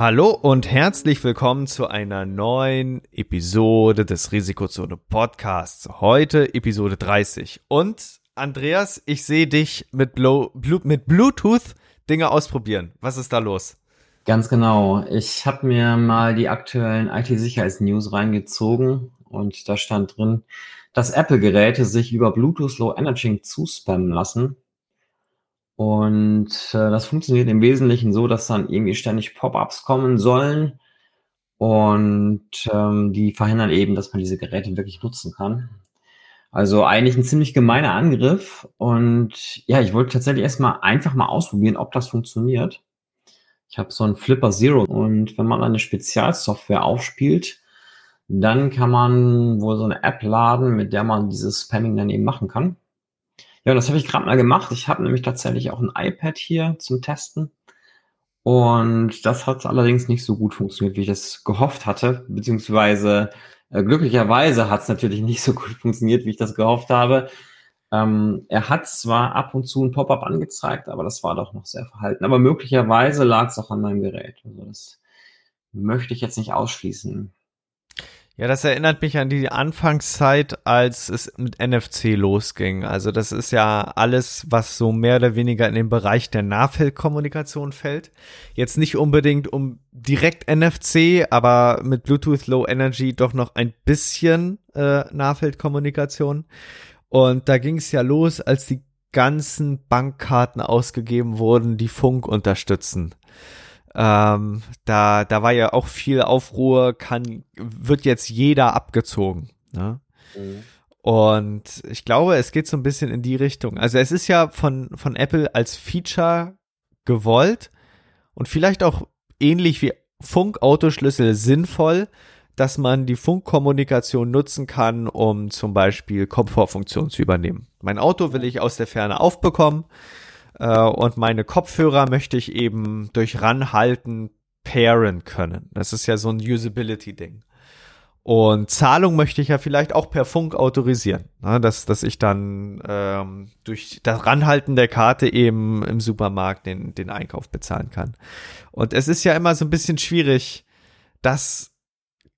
Hallo und herzlich willkommen zu einer neuen Episode des Risikozone Podcasts. Heute Episode 30. Und Andreas, ich sehe dich mit, Blo Blu mit Bluetooth Dinge ausprobieren. Was ist da los? Ganz genau. Ich habe mir mal die aktuellen IT-Sicherheits-News reingezogen und da stand drin, dass Apple-Geräte sich über Bluetooth Low Energy zuspammen lassen. Und äh, das funktioniert im Wesentlichen so, dass dann irgendwie ständig Pop-ups kommen sollen. Und ähm, die verhindern eben, dass man diese Geräte wirklich nutzen kann. Also eigentlich ein ziemlich gemeiner Angriff. Und ja, ich wollte tatsächlich erstmal einfach mal ausprobieren, ob das funktioniert. Ich habe so ein Flipper Zero und wenn man eine Spezialsoftware aufspielt, dann kann man wohl so eine App laden, mit der man dieses Spamming dann eben machen kann. Ja, das habe ich gerade mal gemacht. Ich habe nämlich tatsächlich auch ein iPad hier zum Testen. Und das hat allerdings nicht so gut funktioniert, wie ich das gehofft hatte. Beziehungsweise äh, glücklicherweise hat es natürlich nicht so gut funktioniert, wie ich das gehofft habe. Ähm, er hat zwar ab und zu ein Pop-up angezeigt, aber das war doch noch sehr verhalten. Aber möglicherweise lag es auch an meinem Gerät. Also das möchte ich jetzt nicht ausschließen. Ja, das erinnert mich an die Anfangszeit, als es mit NFC losging. Also das ist ja alles, was so mehr oder weniger in den Bereich der Nahfeldkommunikation fällt. Jetzt nicht unbedingt um direkt NFC, aber mit Bluetooth Low Energy doch noch ein bisschen äh, Nahfeldkommunikation. Und da ging es ja los, als die ganzen Bankkarten ausgegeben wurden, die Funk unterstützen. Ähm, da, da war ja auch viel Aufruhr, kann, wird jetzt jeder abgezogen. Ne? Mhm. Und ich glaube, es geht so ein bisschen in die Richtung. Also es ist ja von, von Apple als Feature gewollt und vielleicht auch ähnlich wie Funkautoschlüssel sinnvoll, dass man die Funkkommunikation nutzen kann, um zum Beispiel Komfortfunktionen zu übernehmen. Mein Auto will ich aus der Ferne aufbekommen äh, und meine Kopfhörer möchte ich eben durch Ranhalten pairen können. Das ist ja so ein Usability-Ding. Und Zahlung möchte ich ja vielleicht auch per Funk autorisieren, ne? dass, dass ich dann ähm, durch das Ranhalten der Karte eben im Supermarkt den, den Einkauf bezahlen kann. Und es ist ja immer so ein bisschen schwierig, das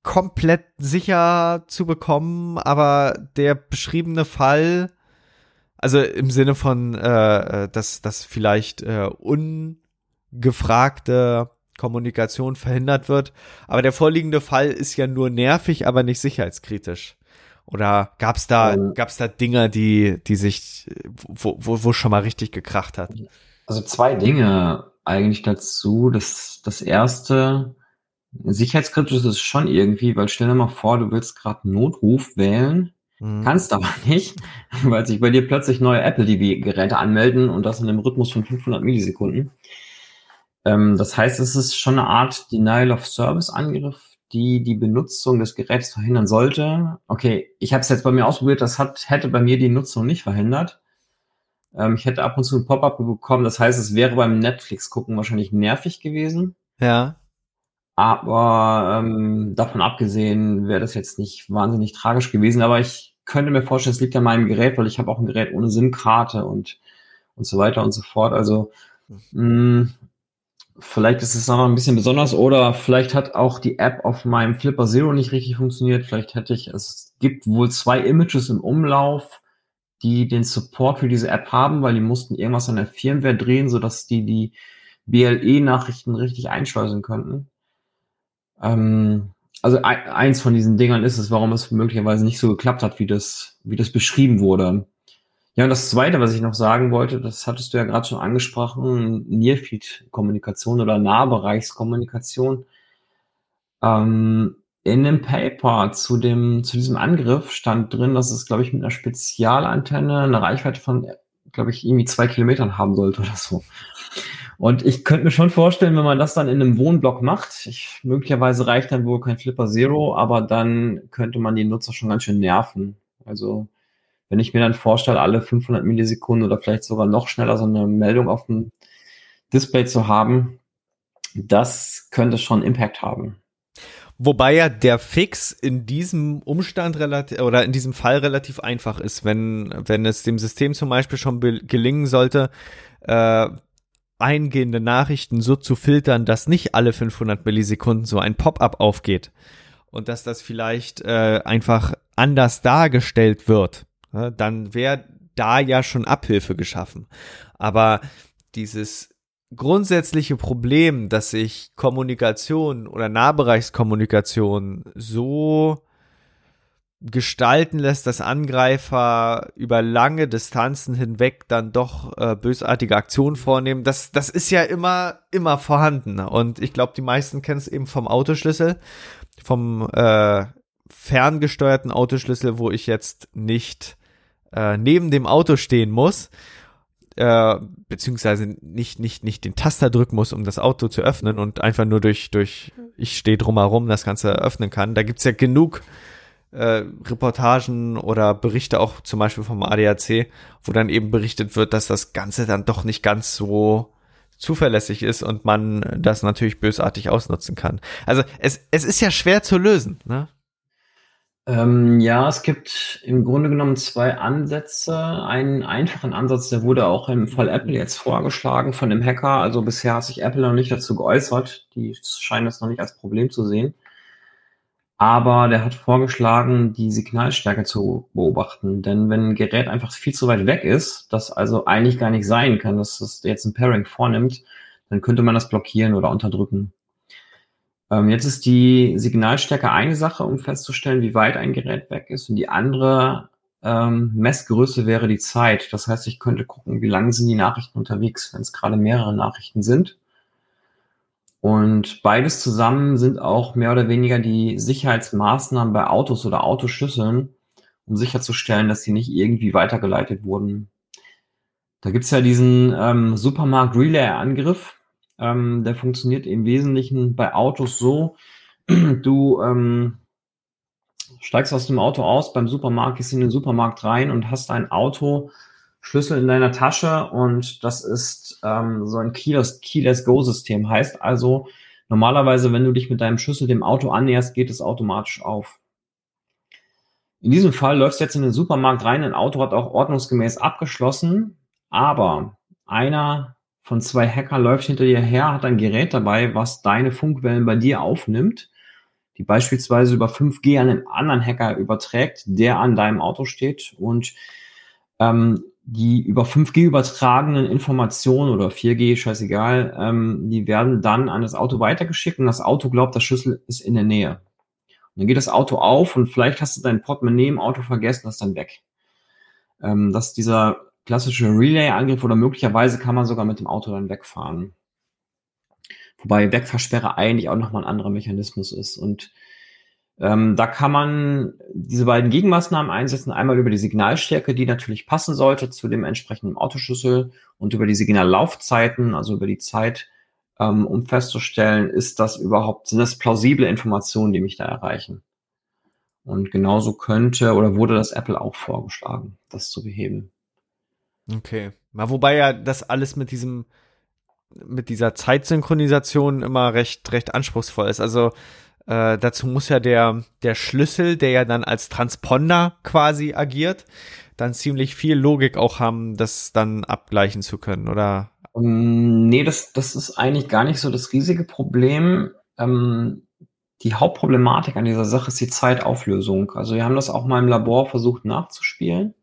komplett sicher zu bekommen, aber der beschriebene Fall also im Sinne von, äh, äh, dass, dass vielleicht äh, ungefragte Kommunikation verhindert wird. Aber der vorliegende Fall ist ja nur nervig, aber nicht sicherheitskritisch. Oder gab's da, ähm, gab's da Dinge, die, die sich, wo, wo, wo schon mal richtig gekracht hat? Also zwei Dinge eigentlich dazu. Das, das erste, sicherheitskritisch ist es schon irgendwie, weil stell dir mal vor, du willst gerade Notruf wählen Mhm. Kannst aber nicht, weil sich bei dir plötzlich neue Apple TV-Geräte anmelden und das in einem Rhythmus von 500 Millisekunden. Ähm, das heißt, es ist schon eine Art Denial of Service-Angriff, die die Benutzung des Geräts verhindern sollte. Okay, ich habe es jetzt bei mir ausprobiert, das hat, hätte bei mir die Nutzung nicht verhindert. Ähm, ich hätte ab und zu ein Pop-up bekommen, das heißt, es wäre beim Netflix-Gucken wahrscheinlich nervig gewesen. Ja. Aber ähm, davon abgesehen wäre das jetzt nicht wahnsinnig tragisch gewesen. Aber ich könnte mir vorstellen, es liegt an meinem Gerät, weil ich habe auch ein Gerät ohne SIM-Karte und, und so weiter und so fort. Also mh, mm, vielleicht ist es noch ein bisschen besonders oder vielleicht hat auch die App auf meinem Flipper Zero nicht richtig funktioniert. Vielleicht hätte ich, es gibt wohl zwei Images im Umlauf, die den Support für diese App haben, weil die mussten irgendwas an der Firmware drehen, sodass die die BLE-Nachrichten richtig einschleusen könnten. Ähm, also eins von diesen Dingern ist es, warum es möglicherweise nicht so geklappt hat, wie das, wie das beschrieben wurde. Ja, und das Zweite, was ich noch sagen wollte, das hattest du ja gerade schon angesprochen, Nearfield-Kommunikation oder Nahbereichskommunikation. Ähm, in dem Paper zu dem, zu diesem Angriff stand drin, dass es, glaube ich, mit einer Spezialantenne eine Reichweite von, glaube ich, irgendwie zwei Kilometern haben sollte oder so. Und ich könnte mir schon vorstellen, wenn man das dann in einem Wohnblock macht, ich, möglicherweise reicht dann wohl kein Flipper Zero, aber dann könnte man die Nutzer schon ganz schön nerven. Also, wenn ich mir dann vorstelle, alle 500 Millisekunden oder vielleicht sogar noch schneller so eine Meldung auf dem Display zu haben, das könnte schon Impact haben. Wobei ja der Fix in diesem Umstand relativ oder in diesem Fall relativ einfach ist, wenn, wenn es dem System zum Beispiel schon gelingen sollte, äh, eingehende Nachrichten so zu filtern, dass nicht alle 500 Millisekunden so ein Pop-up aufgeht und dass das vielleicht äh, einfach anders dargestellt wird, ja, dann wäre da ja schon Abhilfe geschaffen. Aber dieses grundsätzliche Problem, dass sich Kommunikation oder Nahbereichskommunikation so gestalten lässt, dass Angreifer über lange Distanzen hinweg dann doch äh, bösartige Aktionen vornehmen, das, das ist ja immer, immer vorhanden. Und ich glaube, die meisten kennen es eben vom Autoschlüssel, vom äh, ferngesteuerten Autoschlüssel, wo ich jetzt nicht äh, neben dem Auto stehen muss, äh, beziehungsweise nicht, nicht, nicht den Taster drücken muss, um das Auto zu öffnen und einfach nur durch, durch ich stehe drumherum das Ganze öffnen kann. Da gibt's ja genug äh, Reportagen oder Berichte auch zum Beispiel vom ADAC, wo dann eben berichtet wird, dass das Ganze dann doch nicht ganz so zuverlässig ist und man das natürlich bösartig ausnutzen kann. Also es, es ist ja schwer zu lösen, ne? Ähm, ja, es gibt im Grunde genommen zwei Ansätze. Einen einfachen Ansatz, der wurde auch im Fall Apple jetzt vorgeschlagen von dem Hacker. Also bisher hat sich Apple noch nicht dazu geäußert. Die scheinen das noch nicht als Problem zu sehen. Aber der hat vorgeschlagen, die Signalstärke zu beobachten. Denn wenn ein Gerät einfach viel zu weit weg ist, das also eigentlich gar nicht sein kann, dass es jetzt ein Pairing vornimmt, dann könnte man das blockieren oder unterdrücken. Ähm, jetzt ist die Signalstärke eine Sache, um festzustellen, wie weit ein Gerät weg ist. Und die andere ähm, Messgröße wäre die Zeit. Das heißt, ich könnte gucken, wie lange sind die Nachrichten unterwegs, wenn es gerade mehrere Nachrichten sind. Und beides zusammen sind auch mehr oder weniger die Sicherheitsmaßnahmen bei Autos oder Autoschlüsseln, um sicherzustellen, dass sie nicht irgendwie weitergeleitet wurden. Da gibt's ja diesen ähm, Supermarkt-Relay-Angriff, ähm, der funktioniert im Wesentlichen bei Autos so, du ähm, steigst aus dem Auto aus, beim Supermarkt gehst in den Supermarkt rein und hast ein Autoschlüssel in deiner Tasche und das ist ähm, so ein Keyless, Keyless Go-System. Heißt also, normalerweise, wenn du dich mit deinem Schlüssel dem Auto annäherst, geht es automatisch auf. In diesem Fall läufst du jetzt in den Supermarkt rein, ein Auto hat auch ordnungsgemäß abgeschlossen, aber einer von zwei Hacker läuft hinter dir her, hat ein Gerät dabei, was deine Funkwellen bei dir aufnimmt, die beispielsweise über 5G an einen anderen Hacker überträgt, der an deinem Auto steht und ähm, die über 5G übertragenen Informationen oder 4G, scheißegal, ähm, die werden dann an das Auto weitergeschickt und das Auto glaubt, der Schlüssel ist in der Nähe. Und dann geht das Auto auf und vielleicht hast du dein Portemonnaie im Auto vergessen, das ist dann weg. Ähm, das ist dieser klassische Relay-Angriff oder möglicherweise kann man sogar mit dem Auto dann wegfahren. Wobei Wegversperre eigentlich auch nochmal ein anderer Mechanismus ist. Und ähm, da kann man diese beiden Gegenmaßnahmen einsetzen. Einmal über die Signalstärke, die natürlich passen sollte zu dem entsprechenden Autoschlüssel und über die Signallaufzeiten, also über die Zeit, ähm, um festzustellen, ist das überhaupt, sind das plausible Informationen, die mich da erreichen. Und genauso könnte oder wurde das Apple auch vorgeschlagen, das zu beheben. Okay. Mal wobei ja das alles mit diesem, mit dieser Zeitsynchronisation immer recht, recht anspruchsvoll ist. Also äh, dazu muss ja der, der Schlüssel, der ja dann als Transponder quasi agiert, dann ziemlich viel Logik auch haben, das dann abgleichen zu können, oder? Um, nee, das, das ist eigentlich gar nicht so das riesige Problem. Ähm, die Hauptproblematik an dieser Sache ist die Zeitauflösung. Also wir haben das auch mal im Labor versucht nachzuspielen.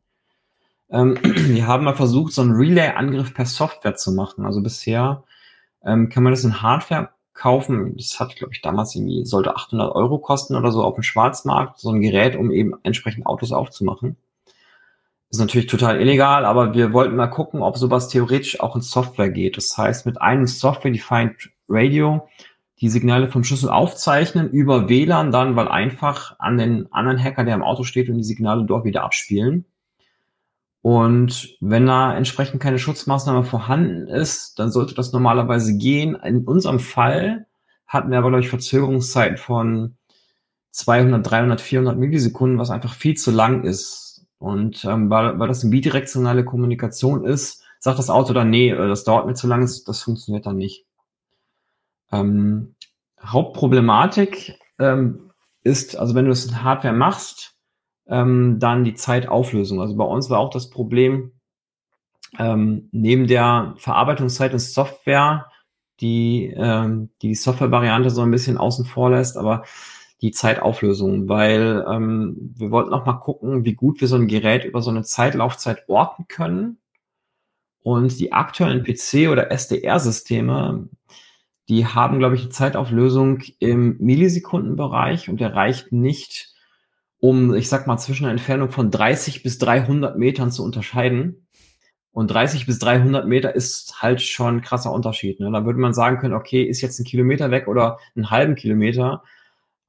Ähm, wir haben mal versucht, so einen Relay-Angriff per Software zu machen. Also bisher ähm, kann man das in Hardware kaufen. Das hat, glaube ich, damals irgendwie, sollte 800 Euro kosten oder so auf dem Schwarzmarkt, so ein Gerät, um eben entsprechend Autos aufzumachen. Ist natürlich total illegal, aber wir wollten mal gucken, ob sowas theoretisch auch in Software geht. Das heißt, mit einem Software-Defined Radio die Signale vom Schlüssel aufzeichnen, über WLAN dann, weil einfach an den anderen Hacker, der im Auto steht und die Signale dort wieder abspielen. Und wenn da entsprechend keine Schutzmaßnahme vorhanden ist, dann sollte das normalerweise gehen. In unserem Fall hatten wir aber, glaube ich, Verzögerungszeiten von 200, 300, 400 Millisekunden, was einfach viel zu lang ist. Und ähm, weil, weil das eine bidirektionale Kommunikation ist, sagt das Auto dann, nee, äh, das dauert mir zu lang, das funktioniert dann nicht. Ähm, Hauptproblematik ähm, ist, also wenn du es in Hardware machst, ähm, dann die Zeitauflösung. Also bei uns war auch das Problem, ähm, neben der Verarbeitungszeit in Software, die ähm, die Software-Variante so ein bisschen außen vor lässt, aber die Zeitauflösung, weil ähm, wir wollten noch mal gucken, wie gut wir so ein Gerät über so eine Zeitlaufzeit orten können. Und die aktuellen PC- oder SDR-Systeme, die haben, glaube ich, eine Zeitauflösung im Millisekundenbereich und der reicht nicht um, ich sag mal, zwischen einer Entfernung von 30 bis 300 Metern zu unterscheiden. Und 30 bis 300 Meter ist halt schon ein krasser Unterschied. Ne? Da würde man sagen können, okay, ist jetzt ein Kilometer weg oder einen halben Kilometer.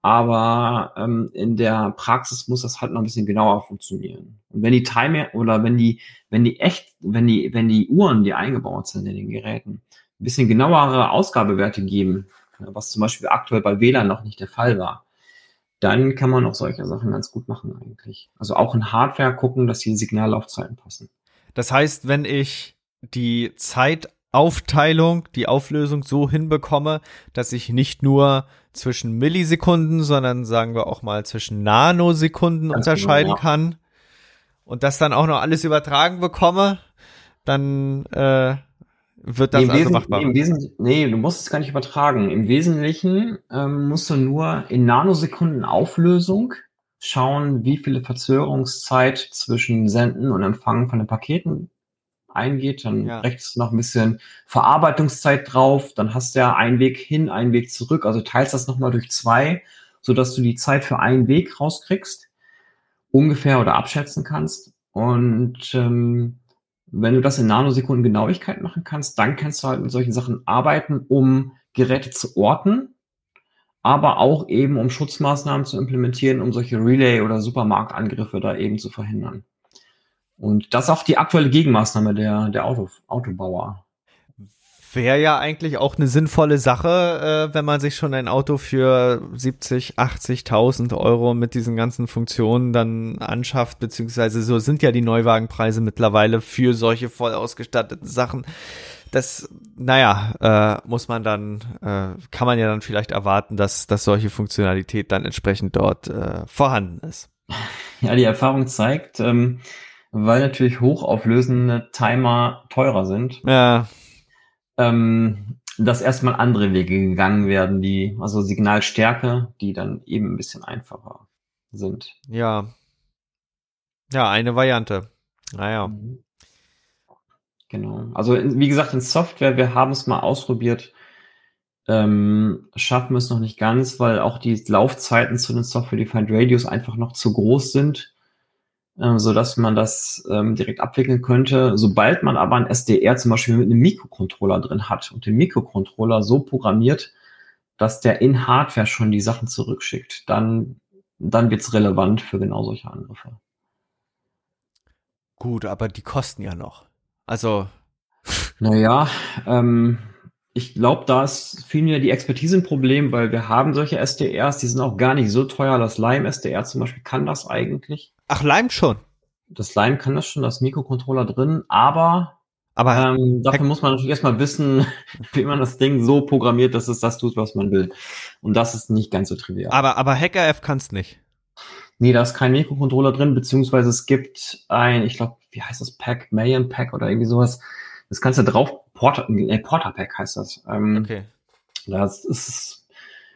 Aber ähm, in der Praxis muss das halt noch ein bisschen genauer funktionieren. Und wenn die Timer oder wenn die, wenn die echt, wenn die, wenn die Uhren, die eingebaut sind in den Geräten, ein bisschen genauere Ausgabewerte geben, was zum Beispiel aktuell bei WLAN noch nicht der Fall war, dann kann man auch solche Sachen ganz gut machen eigentlich. Also auch in Hardware gucken, dass die Signallaufzeiten passen. Das heißt, wenn ich die Zeitaufteilung, die Auflösung so hinbekomme, dass ich nicht nur zwischen Millisekunden, sondern sagen wir auch mal zwischen Nanosekunden ganz genau, unterscheiden genau, ja. kann und das dann auch noch alles übertragen bekomme, dann äh, wird das nee, also machbar? Nee, nee, du musst es gar nicht übertragen. Im Wesentlichen ähm, musst du nur in Nanosekunden Auflösung schauen, wie viele Verzögerungszeit zwischen Senden und Empfangen von den Paketen eingeht. Dann ja. rechnest du noch ein bisschen Verarbeitungszeit drauf. Dann hast du ja einen Weg hin, einen Weg zurück. Also teilst das nochmal durch zwei, sodass du die Zeit für einen Weg rauskriegst, ungefähr oder abschätzen kannst. Und ähm, wenn du das in Nanosekunden Genauigkeit machen kannst, dann kannst du halt mit solchen Sachen arbeiten, um Geräte zu orten, aber auch eben um Schutzmaßnahmen zu implementieren, um solche Relay- oder Supermarktangriffe da eben zu verhindern. Und das ist auch die aktuelle Gegenmaßnahme der, der Auto, Autobauer wäre ja eigentlich auch eine sinnvolle Sache, äh, wenn man sich schon ein Auto für 70, 80.000 Euro mit diesen ganzen Funktionen dann anschafft, beziehungsweise so sind ja die Neuwagenpreise mittlerweile für solche voll ausgestatteten Sachen. Das, naja, äh, muss man dann, äh, kann man ja dann vielleicht erwarten, dass, dass solche Funktionalität dann entsprechend dort äh, vorhanden ist. Ja, die Erfahrung zeigt, ähm, weil natürlich hochauflösende Timer teurer sind. Ja ähm, dass erstmal andere Wege gegangen werden, die, also Signalstärke, die dann eben ein bisschen einfacher sind. Ja. Ja, eine Variante. Naja. Mhm. Genau. Also wie gesagt, in Software, wir haben es mal ausprobiert, ähm, schaffen wir es noch nicht ganz, weil auch die Laufzeiten zu den Software-Defined Radios einfach noch zu groß sind so dass man das ähm, direkt abwickeln könnte. Sobald man aber ein SDR zum Beispiel mit einem Mikrocontroller drin hat und den Mikrocontroller so programmiert, dass der in Hardware schon die Sachen zurückschickt, dann, dann wird es relevant für genau solche Angriffe. Gut, aber die kosten ja noch. Also. Naja, ähm, ich glaube, da ist vielmehr die Expertise ein Problem, weil wir haben solche SDRs, die sind auch gar nicht so teuer. Das Lime SDR zum Beispiel kann das eigentlich. Ach, Lime schon. Das Lime kann das schon, das Mikrocontroller drin, aber, aber ähm, dafür muss man natürlich erstmal wissen, wie man das Ding so programmiert, dass es das tut, was man will. Und das ist nicht ganz so trivial. Aber, aber HackerF kann es nicht. Nee, da ist kein Mikrocontroller drin, beziehungsweise es gibt ein, ich glaube, wie heißt das Pack, Mayan Pack oder irgendwie sowas. Das kannst du drauf, Porter, äh, Porter Pack heißt das. Ähm, okay. Das ist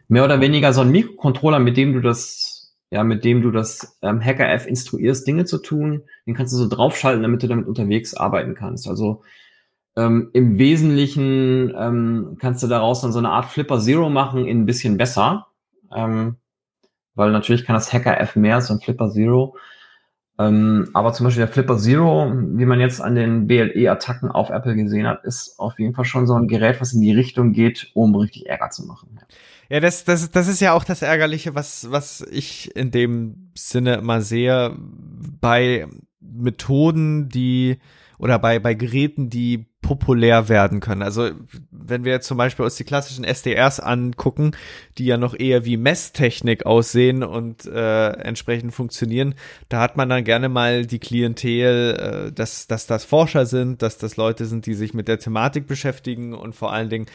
mehr oder weniger so ein Mikrocontroller, mit dem du das ja, mit dem du das ähm, Hacker-F instruierst, Dinge zu tun. Den kannst du so draufschalten, damit du damit unterwegs arbeiten kannst. Also ähm, im Wesentlichen ähm, kannst du daraus dann so eine Art Flipper Zero machen, in ein bisschen besser. Ähm, weil natürlich kann das Hacker F mehr als ein Flipper Zero. Ähm, aber zum Beispiel der Flipper Zero, wie man jetzt an den BLE-Attacken auf Apple gesehen hat, ist auf jeden Fall schon so ein Gerät, was in die Richtung geht, um richtig Ärger zu machen. Ja, das, das, das ist ja auch das Ärgerliche, was, was ich in dem Sinne immer sehe bei Methoden, die oder bei, bei Geräten, die populär werden können. Also wenn wir jetzt zum Beispiel uns die klassischen SDRs angucken, die ja noch eher wie Messtechnik aussehen und äh, entsprechend funktionieren, da hat man dann gerne mal die Klientel, äh, dass, dass das Forscher sind, dass das Leute sind, die sich mit der Thematik beschäftigen und vor allen Dingen,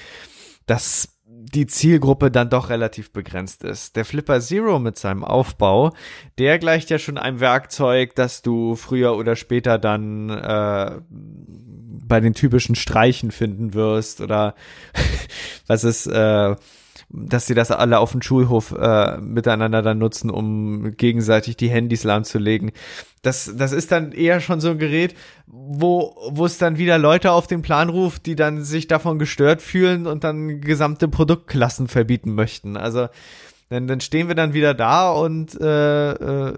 dass die Zielgruppe dann doch relativ begrenzt ist. Der Flipper Zero mit seinem Aufbau, der gleicht ja schon einem Werkzeug, das du früher oder später dann äh, bei den typischen Streichen finden wirst oder was ist, äh, dass sie das alle auf dem Schulhof äh, miteinander dann nutzen, um gegenseitig die Handys lahmzulegen. Das, das ist dann eher schon so ein Gerät, wo, wo es dann wieder Leute auf den Plan ruft, die dann sich davon gestört fühlen und dann gesamte Produktklassen verbieten möchten. Also dann, dann stehen wir dann wieder da und äh, äh,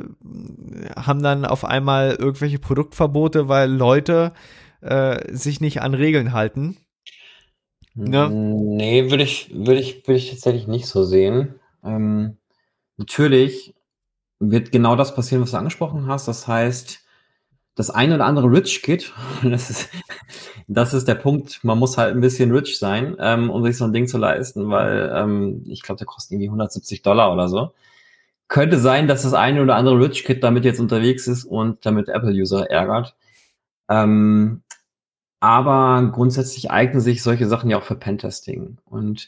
haben dann auf einmal irgendwelche Produktverbote, weil Leute äh, sich nicht an Regeln halten. Ne? Nee, würde ich, würde ich, würde ich tatsächlich nicht so sehen. Ähm, natürlich wird genau das passieren, was du angesprochen hast. Das heißt, das eine oder andere Rich Kid, das ist, das ist der Punkt, man muss halt ein bisschen rich sein, ähm, um sich so ein Ding zu leisten, weil ähm, ich glaube, der kostet irgendwie 170 Dollar oder so. Könnte sein, dass das eine oder andere Rich Kid damit jetzt unterwegs ist und damit Apple-User ärgert. Ähm, aber grundsätzlich eignen sich solche Sachen ja auch für Pentesting. Und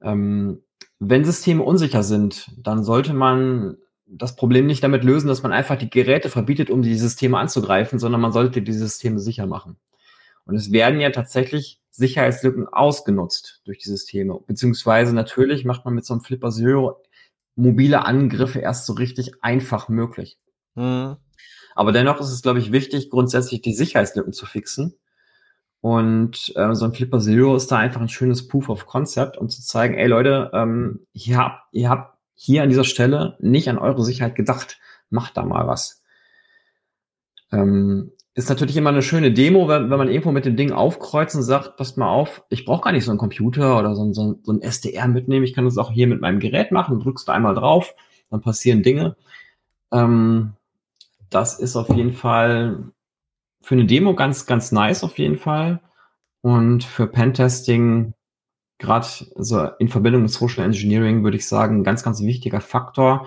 ähm, wenn Systeme unsicher sind, dann sollte man das Problem nicht damit lösen, dass man einfach die Geräte verbietet, um die Systeme anzugreifen, sondern man sollte die Systeme sicher machen. Und es werden ja tatsächlich Sicherheitslücken ausgenutzt durch die Systeme. Beziehungsweise natürlich macht man mit so einem Flipper Zero mobile Angriffe erst so richtig einfach möglich. Mhm. Aber dennoch ist es, glaube ich, wichtig, grundsätzlich die Sicherheitslücken zu fixen und äh, so ein Flipper Zero ist da einfach ein schönes Proof of Concept, um zu zeigen, ey Leute, ähm, ihr, habt, ihr habt hier an dieser Stelle nicht an eure Sicherheit gedacht. Macht da mal was. Ähm, ist natürlich immer eine schöne Demo, wenn, wenn man irgendwo mit dem Ding aufkreuzt und sagt, passt mal auf, ich brauche gar nicht so einen Computer oder so, so, so ein SDR mitnehmen. Ich kann das auch hier mit meinem Gerät machen. Drückst du einmal drauf, dann passieren Dinge. Ähm, das ist auf jeden Fall für eine Demo ganz, ganz nice auf jeden Fall. Und für Pentesting, gerade so in Verbindung mit Social Engineering, würde ich sagen, ein ganz, ganz wichtiger Faktor,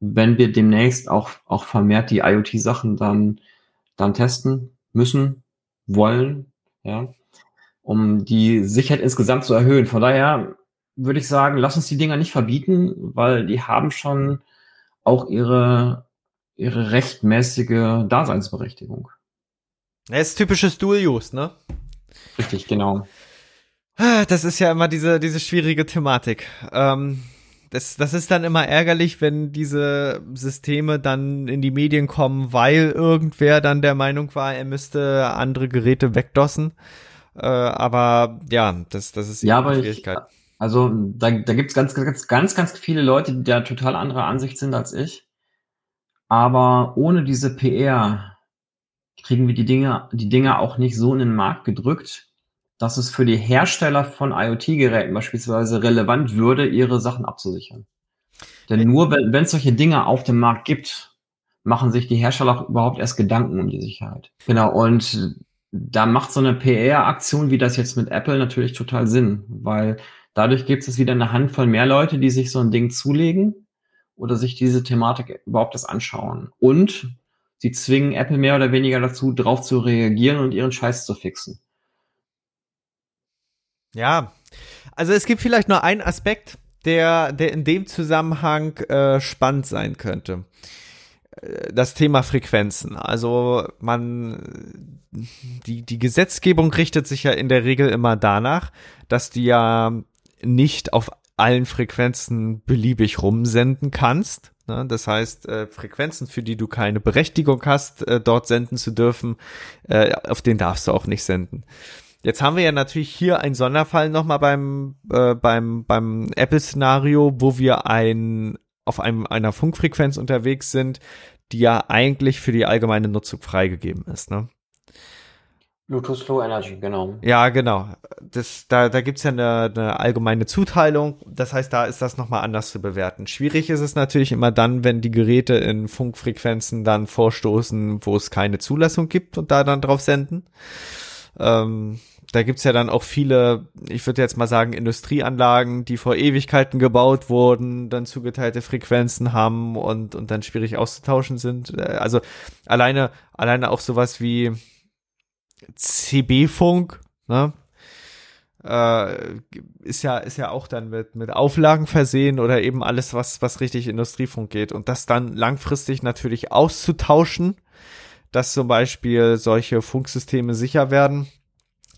wenn wir demnächst auch, auch vermehrt die IoT-Sachen dann, dann testen müssen, wollen, ja, um die Sicherheit insgesamt zu erhöhen. Von daher würde ich sagen, lass uns die Dinger nicht verbieten, weil die haben schon auch ihre, ihre rechtmäßige Daseinsberechtigung. Das ist typisches Dual-Use, ne? Richtig, genau. Ah, das ist ja immer diese, diese schwierige Thematik. Ähm, das, das ist dann immer ärgerlich, wenn diese Systeme dann in die Medien kommen, weil irgendwer dann der Meinung war, er müsste andere Geräte wegdossen. Äh, aber ja, das, das ist ja, aber Schwierigkeit. Ich, also da, da gibt es ganz, ganz, ganz, ganz viele Leute, die da total anderer Ansicht sind als ich. Aber ohne diese PR kriegen wir die Dinge, die Dinge auch nicht so in den Markt gedrückt, dass es für die Hersteller von IoT-Geräten beispielsweise relevant würde, ihre Sachen abzusichern. Denn nur wenn es solche Dinge auf dem Markt gibt, machen sich die Hersteller auch überhaupt erst Gedanken um die Sicherheit. Genau, und da macht so eine PR-Aktion wie das jetzt mit Apple natürlich total Sinn, weil dadurch gibt es wieder eine Handvoll mehr Leute, die sich so ein Ding zulegen oder sich diese Thematik überhaupt erst anschauen. Und sie zwingen Apple mehr oder weniger dazu, drauf zu reagieren und ihren Scheiß zu fixen. Ja, also es gibt vielleicht nur einen Aspekt, der, der in dem Zusammenhang äh, spannend sein könnte. Äh, das Thema Frequenzen. Also man, die, die Gesetzgebung richtet sich ja in der Regel immer danach, dass du ja nicht auf allen Frequenzen beliebig rumsenden kannst. Ne? Das heißt, äh, Frequenzen, für die du keine Berechtigung hast, äh, dort senden zu dürfen, äh, auf den darfst du auch nicht senden. Jetzt haben wir ja natürlich hier einen Sonderfall nochmal beim, äh, beim, beim Apple-Szenario, wo wir ein, auf einem, einer Funkfrequenz unterwegs sind, die ja eigentlich für die allgemeine Nutzung freigegeben ist, ne? Bluetooth Low Energy, genau. Ja, genau. Das, da da gibt's ja eine, eine allgemeine Zuteilung. Das heißt, da ist das nochmal anders zu bewerten. Schwierig ist es natürlich immer dann, wenn die Geräte in Funkfrequenzen dann vorstoßen, wo es keine Zulassung gibt und da dann drauf senden. Ähm, da gibt's ja dann auch viele, ich würde jetzt mal sagen, Industrieanlagen, die vor Ewigkeiten gebaut wurden, dann zugeteilte Frequenzen haben und, und dann schwierig auszutauschen sind. Äh, also alleine, alleine auch sowas wie CB-Funk, ne? Äh, ist ja ist ja auch dann mit mit Auflagen versehen oder eben alles was was richtig Industriefunk geht und das dann langfristig natürlich auszutauschen, dass zum Beispiel solche Funksysteme sicher werden,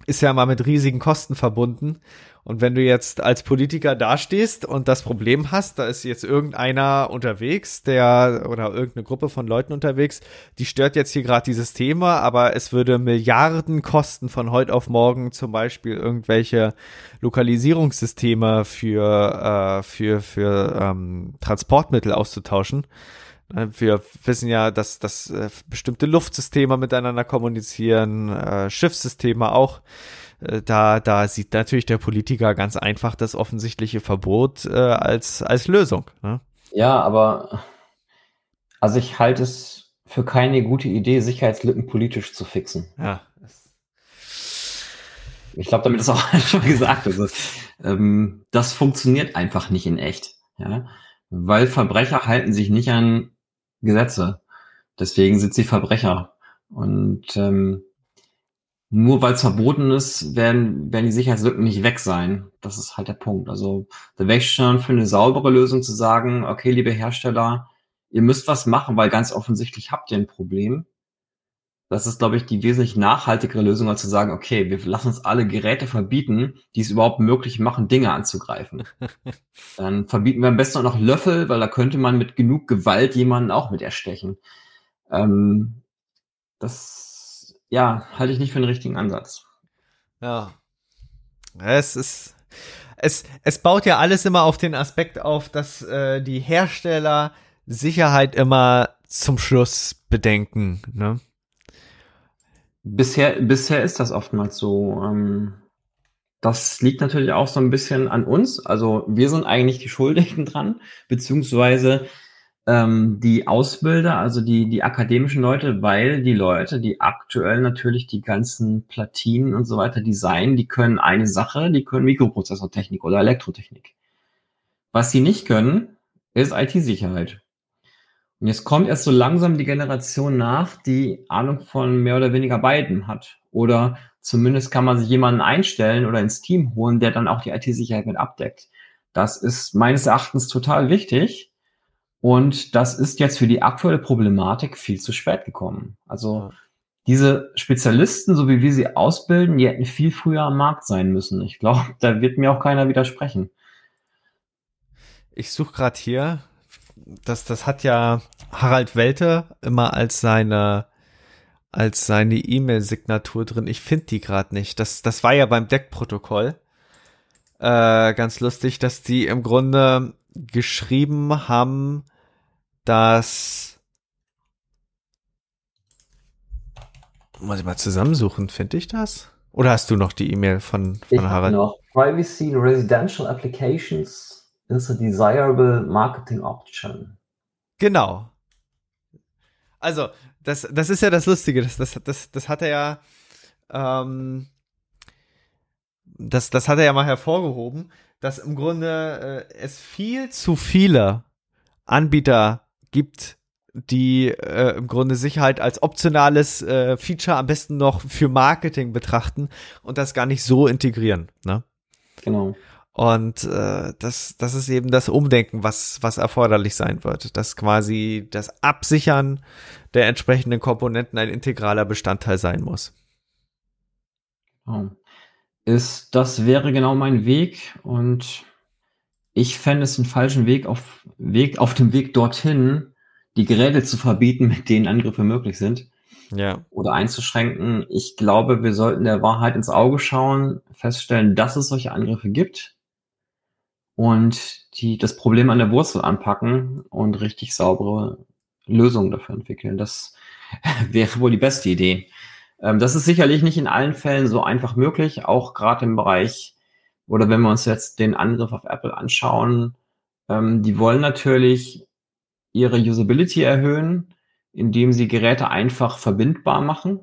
ist ja mal mit riesigen Kosten verbunden und wenn du jetzt als Politiker dastehst und das Problem hast, da ist jetzt irgendeiner unterwegs, der oder irgendeine Gruppe von Leuten unterwegs, die stört jetzt hier gerade dieses Thema, aber es würde Milliarden kosten von heute auf morgen zum Beispiel irgendwelche Lokalisierungssysteme für äh, für für ähm, Transportmittel auszutauschen. Äh, wir wissen ja, dass, dass äh, bestimmte Luftsysteme miteinander kommunizieren, äh, Schiffssysteme auch. Äh, da, da sieht natürlich der Politiker ganz einfach das offensichtliche Verbot äh, als, als Lösung. Ne? Ja, aber also ich halte es für keine gute Idee, Sicherheitslücken politisch zu fixen. Ja. Ich glaube, damit ist auch schon gesagt. Also, ähm, das funktioniert einfach nicht in echt. Ja? Weil Verbrecher halten sich nicht an Gesetze. Deswegen sind sie Verbrecher. Und ähm, nur weil es verboten ist, werden, werden die Sicherheitslücken nicht weg sein. Das ist halt der Punkt. Also da wäre ich schon für eine saubere Lösung zu sagen, okay, liebe Hersteller, ihr müsst was machen, weil ganz offensichtlich habt ihr ein Problem. Das ist, glaube ich, die wesentlich nachhaltigere Lösung, als zu sagen, okay, wir lassen uns alle Geräte verbieten, die es überhaupt möglich machen, Dinge anzugreifen. Dann verbieten wir am besten auch noch Löffel, weil da könnte man mit genug Gewalt jemanden auch mit erstechen. Ähm, das ja, halte ich nicht für den richtigen Ansatz. Ja. Es ist. Es, es baut ja alles immer auf den Aspekt auf, dass äh, die Hersteller Sicherheit immer zum Schluss bedenken. Ne? Bisher, bisher ist das oftmals so. Ähm, das liegt natürlich auch so ein bisschen an uns. Also wir sind eigentlich die Schuldigen dran, beziehungsweise ähm, die Ausbilder, also die, die akademischen Leute, weil die Leute, die aktuell natürlich die ganzen Platinen und so weiter designen, die können eine Sache, die können Mikroprozessortechnik oder Elektrotechnik. Was sie nicht können, ist IT-Sicherheit. Und jetzt kommt erst so langsam die Generation nach, die Ahnung von mehr oder weniger beiden hat. Oder zumindest kann man sich jemanden einstellen oder ins Team holen, der dann auch die IT-Sicherheit mit abdeckt. Das ist meines Erachtens total wichtig und das ist jetzt für die aktuelle Problematik viel zu spät gekommen. Also diese Spezialisten, so wie wir sie ausbilden, die hätten viel früher am Markt sein müssen. Ich glaube, da wird mir auch keiner widersprechen. Ich suche gerade hier, das, das hat ja Harald Welte immer als seine als seine E-Mail-Signatur drin. Ich finde die gerade nicht. Das, das war ja beim Deckprotokoll äh, ganz lustig, dass die im Grunde geschrieben haben, dass muss ich mal zusammensuchen, finde ich das? Oder hast du noch die E-Mail von, von ich Harald? Noch. Privacy in residential applications is a desirable marketing option. Genau. Also, das, das ist ja das Lustige, das, das, das, das hat er ja, ähm, das, das hat er ja mal hervorgehoben, dass im Grunde äh, es viel zu viele Anbieter gibt, die äh, im Grunde Sicherheit als optionales äh, Feature am besten noch für Marketing betrachten und das gar nicht so integrieren. Ne? Genau. Und äh, das, das ist eben das Umdenken, was, was erforderlich sein wird, dass quasi das Absichern der entsprechenden Komponenten ein integraler Bestandteil sein muss. Oh. Ist, das wäre genau mein Weg und ich fände es einen falschen Weg auf, Weg auf dem Weg dorthin, die Geräte zu verbieten, mit denen Angriffe möglich sind. ja. oder einzuschränken. Ich glaube, wir sollten der Wahrheit ins Auge schauen, feststellen, dass es solche Angriffe gibt und die, das Problem an der Wurzel anpacken und richtig saubere Lösungen dafür entwickeln. Das wäre wohl die beste Idee. Ähm, das ist sicherlich nicht in allen Fällen so einfach möglich, auch gerade im Bereich, oder wenn wir uns jetzt den Angriff auf Apple anschauen, ähm, die wollen natürlich ihre Usability erhöhen, indem sie Geräte einfach verbindbar machen.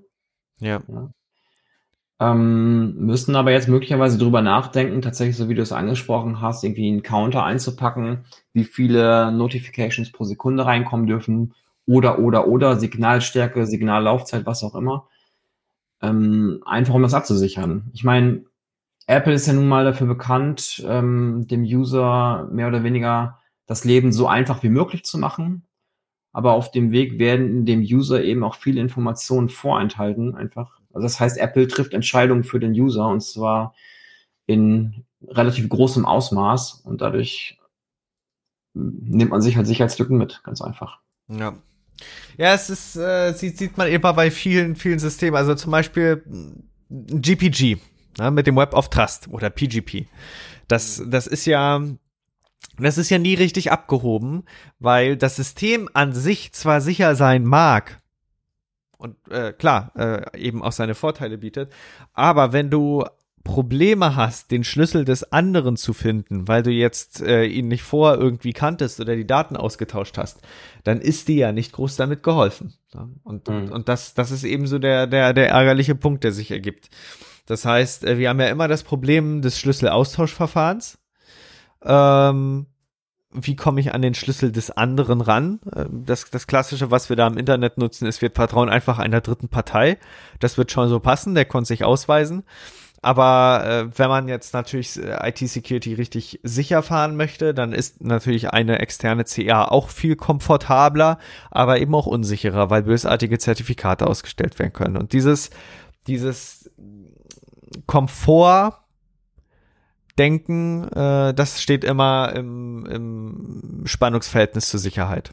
Ja. ja. Ähm, müssen aber jetzt möglicherweise drüber nachdenken, tatsächlich, so wie du es angesprochen hast, irgendwie einen Counter einzupacken, wie viele Notifications pro Sekunde reinkommen dürfen, oder, oder, oder, Signalstärke, Signallaufzeit, was auch immer. Ähm, einfach um das abzusichern. Ich meine, Apple ist ja nun mal dafür bekannt, ähm, dem User mehr oder weniger das Leben so einfach wie möglich zu machen. Aber auf dem Weg werden dem User eben auch viele Informationen vorenthalten, einfach. Also das heißt, Apple trifft Entscheidungen für den User und zwar in relativ großem Ausmaß und dadurch nimmt man sich halt Sicherheitslücken mit, ganz einfach. Ja, ja, es ist, äh, sieht, sieht man immer bei vielen, vielen Systemen. Also zum Beispiel GPG ne, mit dem Web of Trust oder PGP. Das, das ist ja, das ist ja nie richtig abgehoben, weil das System an sich zwar sicher sein mag und äh, klar äh, eben auch seine Vorteile bietet, aber wenn du Probleme hast, den Schlüssel des anderen zu finden, weil du jetzt äh, ihn nicht vorher irgendwie kanntest oder die Daten ausgetauscht hast, dann ist dir ja nicht groß damit geholfen. Und, mhm. und, und das, das ist eben so der, der, der ärgerliche Punkt, der sich ergibt. Das heißt, äh, wir haben ja immer das Problem des Schlüsselaustauschverfahrens. Ähm, wie komme ich an den Schlüssel des anderen ran? Äh, das, das Klassische, was wir da im Internet nutzen, ist, wir vertrauen einfach einer dritten Partei. Das wird schon so passen, der konnte sich ausweisen. Aber äh, wenn man jetzt natürlich äh, IT-Security richtig sicher fahren möchte, dann ist natürlich eine externe CA auch viel komfortabler, aber eben auch unsicherer, weil bösartige Zertifikate ausgestellt werden können. Und dieses, dieses Komfort, Denken, äh, das steht immer im, im Spannungsverhältnis zur Sicherheit.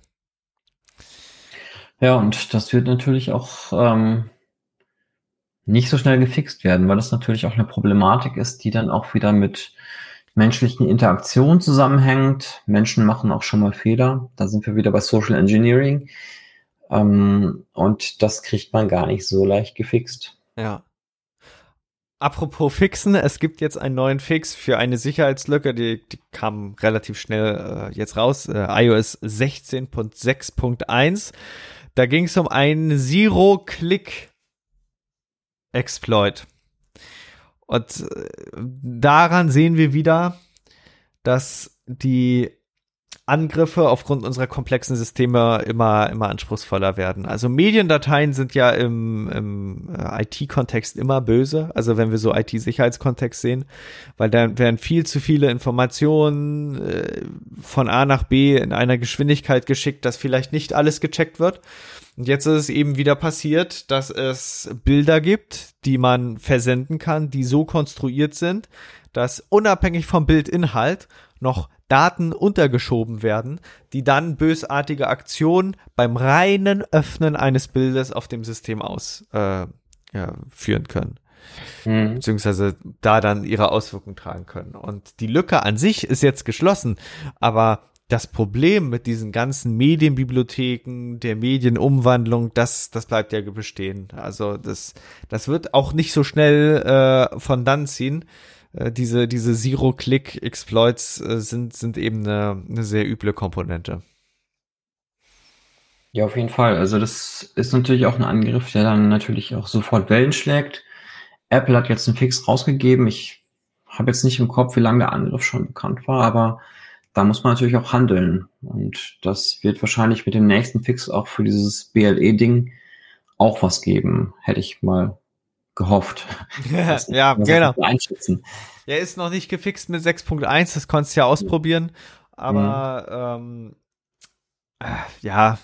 Ja, und das wird natürlich auch ähm, nicht so schnell gefixt werden, weil das natürlich auch eine Problematik ist, die dann auch wieder mit menschlichen Interaktionen zusammenhängt. Menschen machen auch schon mal Fehler. Da sind wir wieder bei Social Engineering. Ähm, und das kriegt man gar nicht so leicht gefixt. Ja. Apropos Fixen, es gibt jetzt einen neuen Fix für eine Sicherheitslücke, die, die kam relativ schnell äh, jetzt raus, äh, iOS 16.6.1. Da ging es um einen Zero-Click Exploit. Und äh, daran sehen wir wieder, dass die Angriffe aufgrund unserer komplexen Systeme immer, immer anspruchsvoller werden. Also Mediendateien sind ja im, im äh, IT-Kontext immer böse. Also wenn wir so IT-Sicherheitskontext sehen, weil da werden viel zu viele Informationen äh, von A nach B in einer Geschwindigkeit geschickt, dass vielleicht nicht alles gecheckt wird. Und jetzt ist es eben wieder passiert, dass es Bilder gibt, die man versenden kann, die so konstruiert sind, dass unabhängig vom Bildinhalt noch Daten untergeschoben werden, die dann bösartige Aktionen beim reinen Öffnen eines Bildes auf dem System ausführen äh, ja, können. Mhm. Beziehungsweise da dann ihre Auswirkungen tragen können. Und die Lücke an sich ist jetzt geschlossen, aber das Problem mit diesen ganzen Medienbibliotheken, der Medienumwandlung, das, das bleibt ja bestehen. Also das, das wird auch nicht so schnell äh, von dann ziehen. Äh, diese, diese Zero-Click-Exploits äh, sind, sind eben eine, eine sehr üble Komponente. Ja, auf jeden Fall. Also das ist natürlich auch ein Angriff, der dann natürlich auch sofort Wellen schlägt. Apple hat jetzt einen Fix rausgegeben. Ich habe jetzt nicht im Kopf, wie lange der Angriff schon bekannt war, aber da muss man natürlich auch handeln. Und das wird wahrscheinlich mit dem nächsten Fix auch für dieses BLE-Ding auch was geben, hätte ich mal gehofft. ja, ja genau. Einschätzen. Er ist noch nicht gefixt mit 6.1, das konntest du ja ausprobieren. Aber mhm. ähm, äh, ja,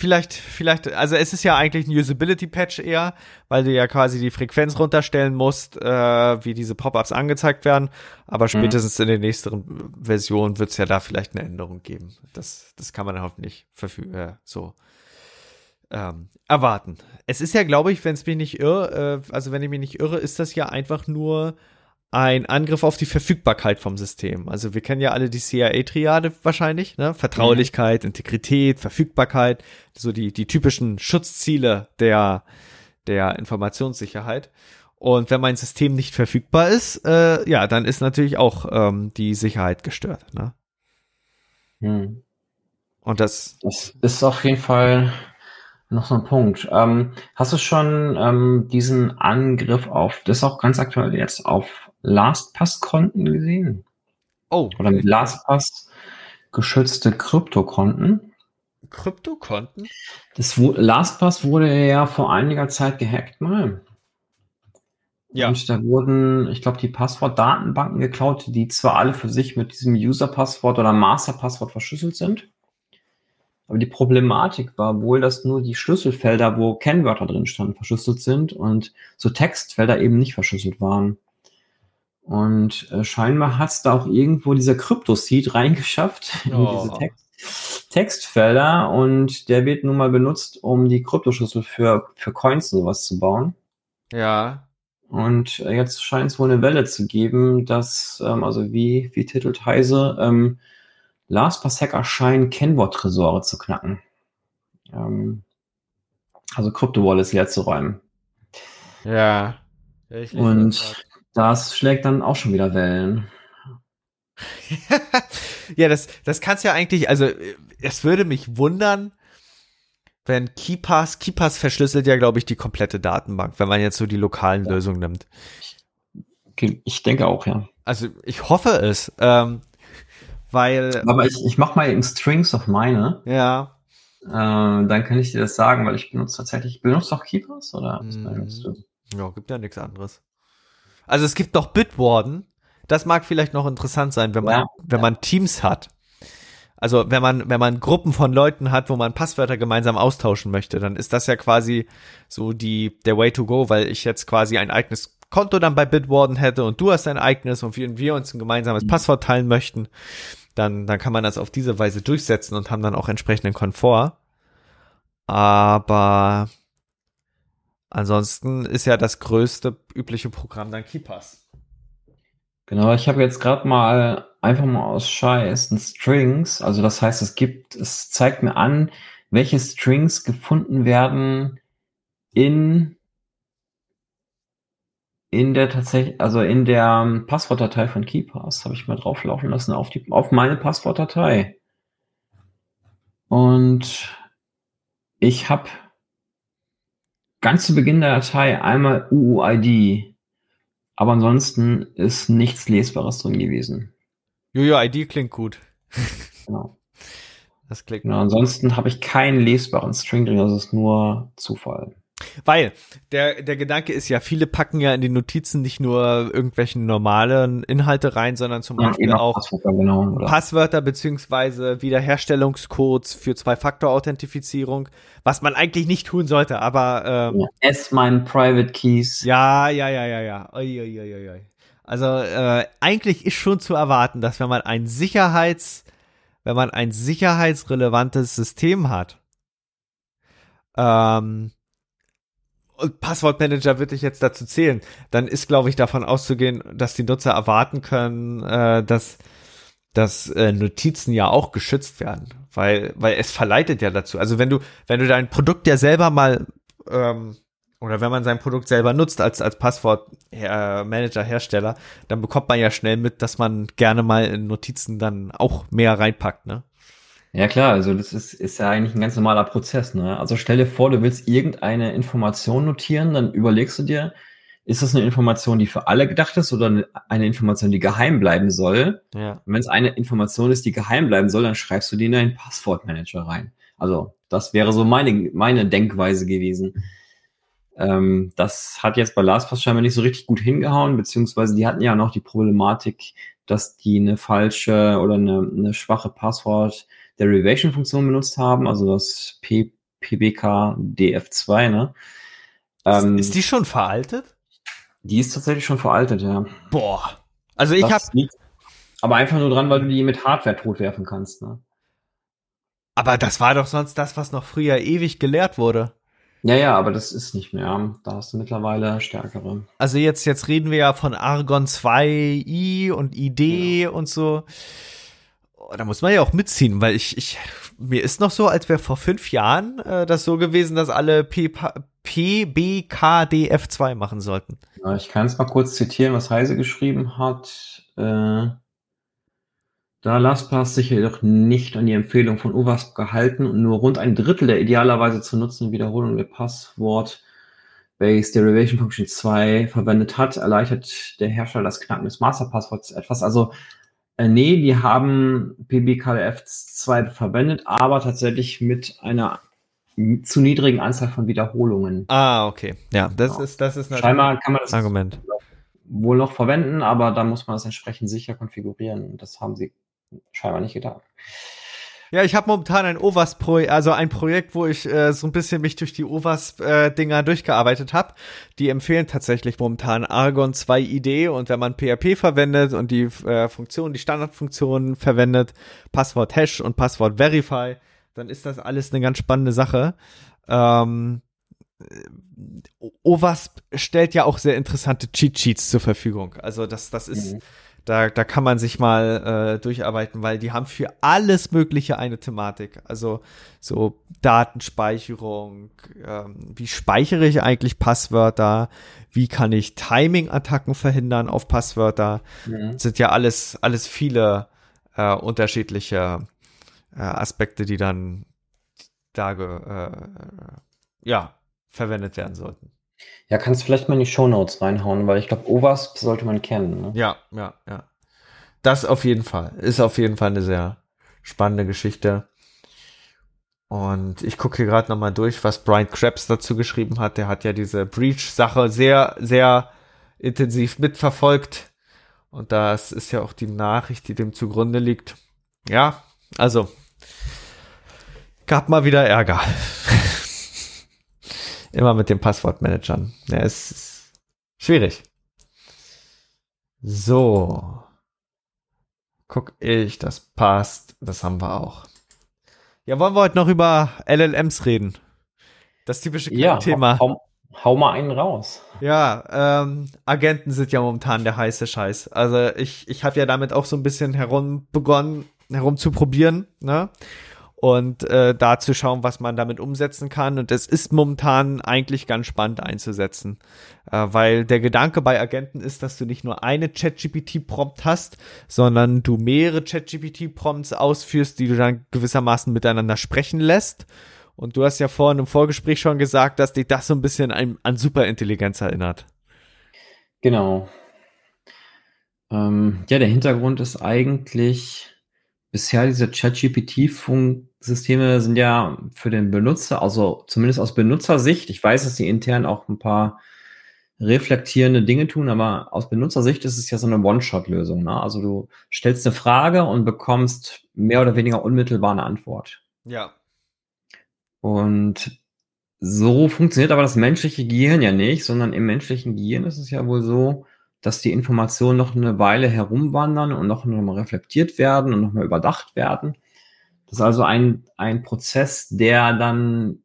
Vielleicht, vielleicht, also es ist ja eigentlich ein Usability-Patch eher, weil du ja quasi die Frequenz runterstellen musst, äh, wie diese Pop-ups angezeigt werden. Aber mhm. spätestens mhm. in den nächsten Versionen wird es ja da vielleicht eine Änderung geben. Das, das kann man hoffentlich verfügen, äh, so ähm, erwarten. Es ist ja, glaube ich, wenn es mich nicht irre, äh, also wenn ich mich nicht irre, ist das ja einfach nur ein Angriff auf die Verfügbarkeit vom System. Also wir kennen ja alle die CIA-Triade wahrscheinlich, ne? Vertraulichkeit, mhm. Integrität, Verfügbarkeit, so die, die typischen Schutzziele der, der Informationssicherheit. Und wenn mein System nicht verfügbar ist, äh, ja, dann ist natürlich auch ähm, die Sicherheit gestört. Ne? Hm. Und das, das ist auf jeden Fall noch so ein Punkt. Ähm, hast du schon ähm, diesen Angriff auf, das ist auch ganz aktuell jetzt, auf LastPass-Konten gesehen? Oh. Oder mit LastPass geschützte Kryptokonten? Kryptokonten? Das LastPass wurde ja vor einiger Zeit gehackt mal. Ja. Und da wurden, ich glaube, die Passwortdatenbanken geklaut, die zwar alle für sich mit diesem User-Passwort oder Master-Passwort verschlüsselt sind. Aber die Problematik war wohl, dass nur die Schlüsselfelder, wo Kennwörter drin standen, verschlüsselt sind und so Textfelder eben nicht verschlüsselt waren. Und äh, scheinbar hat es da auch irgendwo dieser Crypto-Seed reingeschafft oh. in diese Text Textfelder und der wird nun mal benutzt, um die Kryptoschlüssel für, für Coins und sowas zu bauen. Ja. Und äh, jetzt scheint es wohl eine Welle zu geben, dass, ähm, also wie, wie titelt Heise, ähm, LastPass-Hacker scheinen Kennwort-Tresore zu knacken. Ähm, also Krypto-Wallets leer zu räumen. Ja. Und das schlägt dann auch schon wieder Wellen. ja, das, das kann's ja eigentlich, also es würde mich wundern, wenn KeyPass, KeyPass verschlüsselt ja, glaube ich, die komplette Datenbank, wenn man jetzt so die lokalen ja. Lösungen nimmt. Ich denke auch, ja. Also ich hoffe es. Ähm, weil. Aber ich, ich mache mal eben Strings auf meine. Ja. Äh, dann kann ich dir das sagen, weil ich benutze tatsächlich, benutzt auch Keepers oder was benutzt du? Ja, gibt ja nichts anderes. Also es gibt noch Bitwarden. Das mag vielleicht noch interessant sein, wenn man, ja, wenn ja. man Teams hat. Also wenn man, wenn man Gruppen von Leuten hat, wo man Passwörter gemeinsam austauschen möchte, dann ist das ja quasi so die, der Way to go, weil ich jetzt quasi ein eigenes Konto dann bei Bitwarden hätte und du hast ein eigenes und wir, wir uns ein gemeinsames mhm. Passwort teilen möchten dann, dann kann man das auf diese Weise durchsetzen und haben dann auch entsprechenden Komfort. Aber ansonsten ist ja das größte übliche Programm dann KeePass. Genau, ich habe jetzt gerade mal einfach mal aus Scheiß ein Strings, also das heißt, es gibt, es zeigt mir an, welche Strings gefunden werden in in der tatsächlich, also in der ähm, Passwortdatei von KeyPass habe ich mal drauflaufen lassen auf die, auf meine Passwortdatei. Und ich habe ganz zu Beginn der Datei einmal UUID, aber ansonsten ist nichts Lesbares drin gewesen. UUID klingt gut. Genau. Das klingt genau, ansonsten habe ich keinen lesbaren String drin, das ist nur Zufall. Weil der, der Gedanke ist ja, viele packen ja in die Notizen nicht nur irgendwelchen normalen Inhalte rein, sondern zum ja, Beispiel auch Passwörter, genau, Passwörter beziehungsweise Wiederherstellungscodes für Zwei-Faktor-Authentifizierung, was man eigentlich nicht tun sollte, aber ähm, ja, S mein Private Keys. Ja, ja, ja, ja, ja. Ui, ui, ui, ui. Also äh, eigentlich ist schon zu erwarten, dass wenn man ein Sicherheits, wenn man ein sicherheitsrelevantes System hat, ähm, und Passwortmanager würde ich jetzt dazu zählen, dann ist, glaube ich, davon auszugehen, dass die Nutzer erwarten können, äh, dass, dass äh, Notizen ja auch geschützt werden, weil, weil es verleitet ja dazu. Also wenn du, wenn du dein Produkt ja selber mal ähm, oder wenn man sein Produkt selber nutzt als, als Passwortmanager, Hersteller, dann bekommt man ja schnell mit, dass man gerne mal in Notizen dann auch mehr reinpackt, ne? Ja klar, also das ist, ist ja eigentlich ein ganz normaler Prozess. Ne? Also stell dir vor, du willst irgendeine Information notieren, dann überlegst du dir, ist das eine Information, die für alle gedacht ist oder eine Information, die geheim bleiben soll? Ja. Und wenn es eine Information ist, die geheim bleiben soll, dann schreibst du die in deinen Passwortmanager rein. Also das wäre so meine, meine Denkweise gewesen. Ähm, das hat jetzt bei LastPass scheinbar nicht so richtig gut hingehauen, beziehungsweise die hatten ja noch die Problematik, dass die eine falsche oder eine, eine schwache Passwort Derivation-Funktion benutzt haben, also das P PBK DF2, ne? Ähm, ist die schon veraltet? Die ist tatsächlich schon veraltet, ja. Boah. Also ich habe aber einfach nur dran, weil du die mit Hardware totwerfen kannst, ne? Aber das war doch sonst das, was noch früher ewig gelehrt wurde. Ja, ja, aber das ist nicht mehr. Da hast du mittlerweile stärkere. Also jetzt, jetzt reden wir ja von Argon 2i und ID ja. und so. Da muss man ja auch mitziehen, weil ich, ich, mir ist noch so, als wäre vor fünf Jahren äh, das so gewesen, dass alle P, PBKDF2 machen sollten. Ich kann es mal kurz zitieren, was Heise geschrieben hat. Äh, da LastPass sich jedoch nicht an die Empfehlung von OWASP gehalten und nur rund ein Drittel der idealerweise zu nutzenden Wiederholung der Passwort Base Derivation Function 2 verwendet hat, erleichtert der Hersteller das Knacken des Masterpassworts etwas. Also äh, nee, die haben PBKDF2 verwendet, aber tatsächlich mit einer zu niedrigen Anzahl von Wiederholungen. Ah, okay. Ja, das genau. ist das ist Scheinbar kann man das Argument. wohl noch verwenden, aber da muss man das entsprechend sicher konfigurieren. Das haben sie scheinbar nicht getan. Ja, ich habe momentan ein OWASP Pro, also ein Projekt, wo ich äh, so ein bisschen mich durch die OWASP äh, Dinger durchgearbeitet habe. Die empfehlen tatsächlich momentan Argon 2 ID und wenn man PHP verwendet und die äh, Funktion, die Standardfunktionen verwendet, Passwort Hash und Passwort Verify, dann ist das alles eine ganz spannende Sache. Ähm, OWASP stellt ja auch sehr interessante Cheat Sheets zur Verfügung. Also das, das ist, mhm. Da, da kann man sich mal äh, durcharbeiten, weil die haben für alles Mögliche eine Thematik. Also so Datenspeicherung, ähm, wie speichere ich eigentlich Passwörter, wie kann ich Timing-Attacken verhindern auf Passwörter. Mhm. Sind ja alles, alles viele äh, unterschiedliche äh, Aspekte, die dann da äh, ja, verwendet werden sollten. Ja, kannst du vielleicht mal in die Shownotes reinhauen, weil ich glaube, OWASP sollte man kennen. Ne? Ja, ja, ja. Das auf jeden Fall. Ist auf jeden Fall eine sehr spannende Geschichte. Und ich gucke hier gerade nochmal durch, was Brian Krebs dazu geschrieben hat. Der hat ja diese Breach-Sache sehr, sehr intensiv mitverfolgt. Und das ist ja auch die Nachricht, die dem zugrunde liegt. Ja, also gab mal wieder Ärger. Immer mit den Passwortmanagern. Ja, es ist schwierig. So. Guck ich, das passt. Das haben wir auch. Ja, wollen wir heute noch über LLMs reden? Das typische ja, Thema. Hau, hau, mal einen raus. Ja, ähm, Agenten sind ja momentan der heiße Scheiß. Also ich, ich habe ja damit auch so ein bisschen herum begonnen, herumzuprobieren, ne? Und äh, da zu schauen, was man damit umsetzen kann. Und es ist momentan eigentlich ganz spannend einzusetzen. Äh, weil der Gedanke bei Agenten ist, dass du nicht nur eine ChatGPT-Prompt hast, sondern du mehrere ChatGPT-Prompts ausführst, die du dann gewissermaßen miteinander sprechen lässt. Und du hast ja vorhin im Vorgespräch schon gesagt, dass dich das so ein bisschen an, an Superintelligenz erinnert. Genau. Ähm, ja, der Hintergrund ist eigentlich, bisher diese ChatGPT-Systeme sind ja für den Benutzer, also zumindest aus Benutzersicht, ich weiß, dass sie intern auch ein paar reflektierende Dinge tun, aber aus Benutzersicht ist es ja so eine One-Shot-Lösung. Ne? Also du stellst eine Frage und bekommst mehr oder weniger unmittelbar eine Antwort. Ja. Und so funktioniert aber das menschliche Gehirn ja nicht, sondern im menschlichen Gehirn ist es ja wohl so, dass die Informationen noch eine Weile herumwandern und noch mal reflektiert werden und nochmal überdacht werden. Das ist also ein, ein Prozess, der dann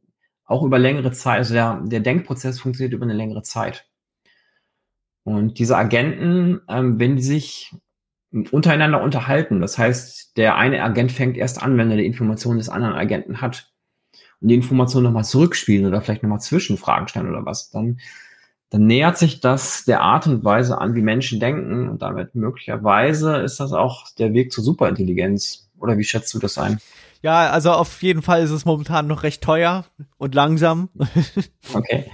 auch über längere Zeit, also der, der Denkprozess funktioniert über eine längere Zeit. Und diese Agenten, ähm, wenn die sich untereinander unterhalten, das heißt, der eine Agent fängt erst an, wenn er die Informationen des anderen Agenten hat und die Informationen nochmal zurückspielen oder vielleicht nochmal Zwischenfragen stellen oder was, dann dann nähert sich das der Art und Weise an, wie Menschen denken und damit möglicherweise ist das auch der Weg zur Superintelligenz. Oder wie schätzt du das ein? Ja, also auf jeden Fall ist es momentan noch recht teuer und langsam. Okay.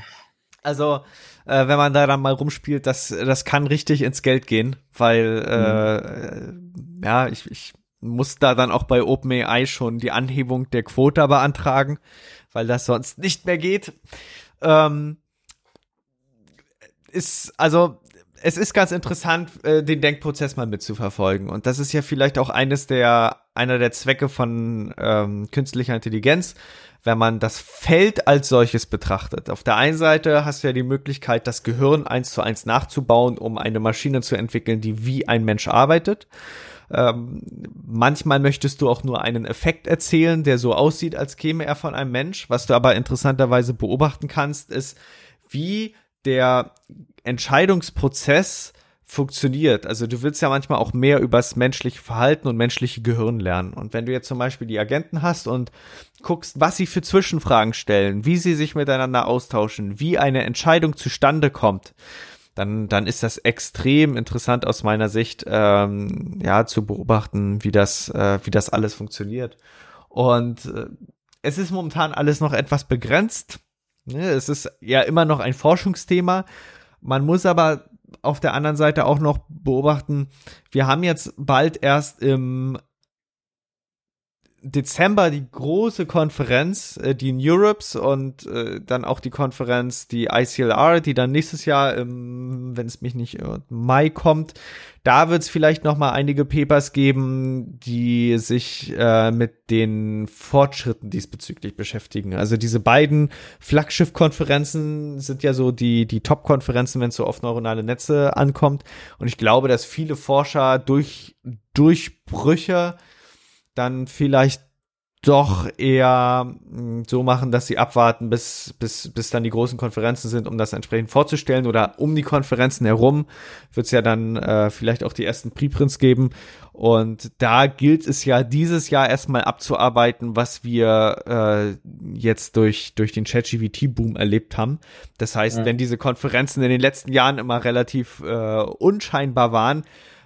Also, äh, wenn man da dann mal rumspielt, das, das kann richtig ins Geld gehen, weil, mhm. äh, ja, ich, ich muss da dann auch bei OpenAI schon die Anhebung der Quota beantragen, weil das sonst nicht mehr geht. Ähm, ist, also, es ist ganz interessant, äh, den Denkprozess mal mitzuverfolgen. Und das ist ja vielleicht auch eines der, einer der Zwecke von ähm, künstlicher Intelligenz, wenn man das Feld als solches betrachtet. Auf der einen Seite hast du ja die Möglichkeit, das Gehirn eins zu eins nachzubauen, um eine Maschine zu entwickeln, die wie ein Mensch arbeitet. Ähm, manchmal möchtest du auch nur einen Effekt erzählen, der so aussieht, als käme er von einem Mensch. Was du aber interessanterweise beobachten kannst, ist, wie der Entscheidungsprozess funktioniert. Also du willst ja manchmal auch mehr übers menschliche Verhalten und menschliche Gehirn lernen. Und wenn du jetzt zum Beispiel die Agenten hast und guckst, was sie für Zwischenfragen stellen, wie sie sich miteinander austauschen, wie eine Entscheidung zustande kommt, dann, dann ist das extrem interessant aus meiner Sicht, ähm, ja, zu beobachten, wie das, äh, wie das alles funktioniert. Und äh, es ist momentan alles noch etwas begrenzt. Ne? Es ist ja immer noch ein Forschungsthema. Man muss aber auf der anderen Seite auch noch beobachten, wir haben jetzt bald erst im Dezember die große Konferenz, äh, die in Europes und äh, dann auch die Konferenz, die ICLR, die dann nächstes Jahr, im, wenn es mich nicht irrt, Mai kommt. Da wird es vielleicht noch mal einige Papers geben, die sich äh, mit den Fortschritten diesbezüglich beschäftigen. Also diese beiden Flaggschiff-Konferenzen sind ja so die die Top-Konferenzen, wenn es so auf neuronale Netze ankommt. Und ich glaube, dass viele Forscher durch Durchbrüche dann vielleicht doch eher hm, so machen, dass sie abwarten, bis, bis, bis dann die großen Konferenzen sind, um das entsprechend vorzustellen. Oder um die Konferenzen herum wird es ja dann äh, vielleicht auch die ersten Preprints geben. Und da gilt es ja dieses Jahr erstmal abzuarbeiten, was wir äh, jetzt durch, durch den ChatGVT-Boom erlebt haben. Das heißt, ja. wenn diese Konferenzen in den letzten Jahren immer relativ äh, unscheinbar waren,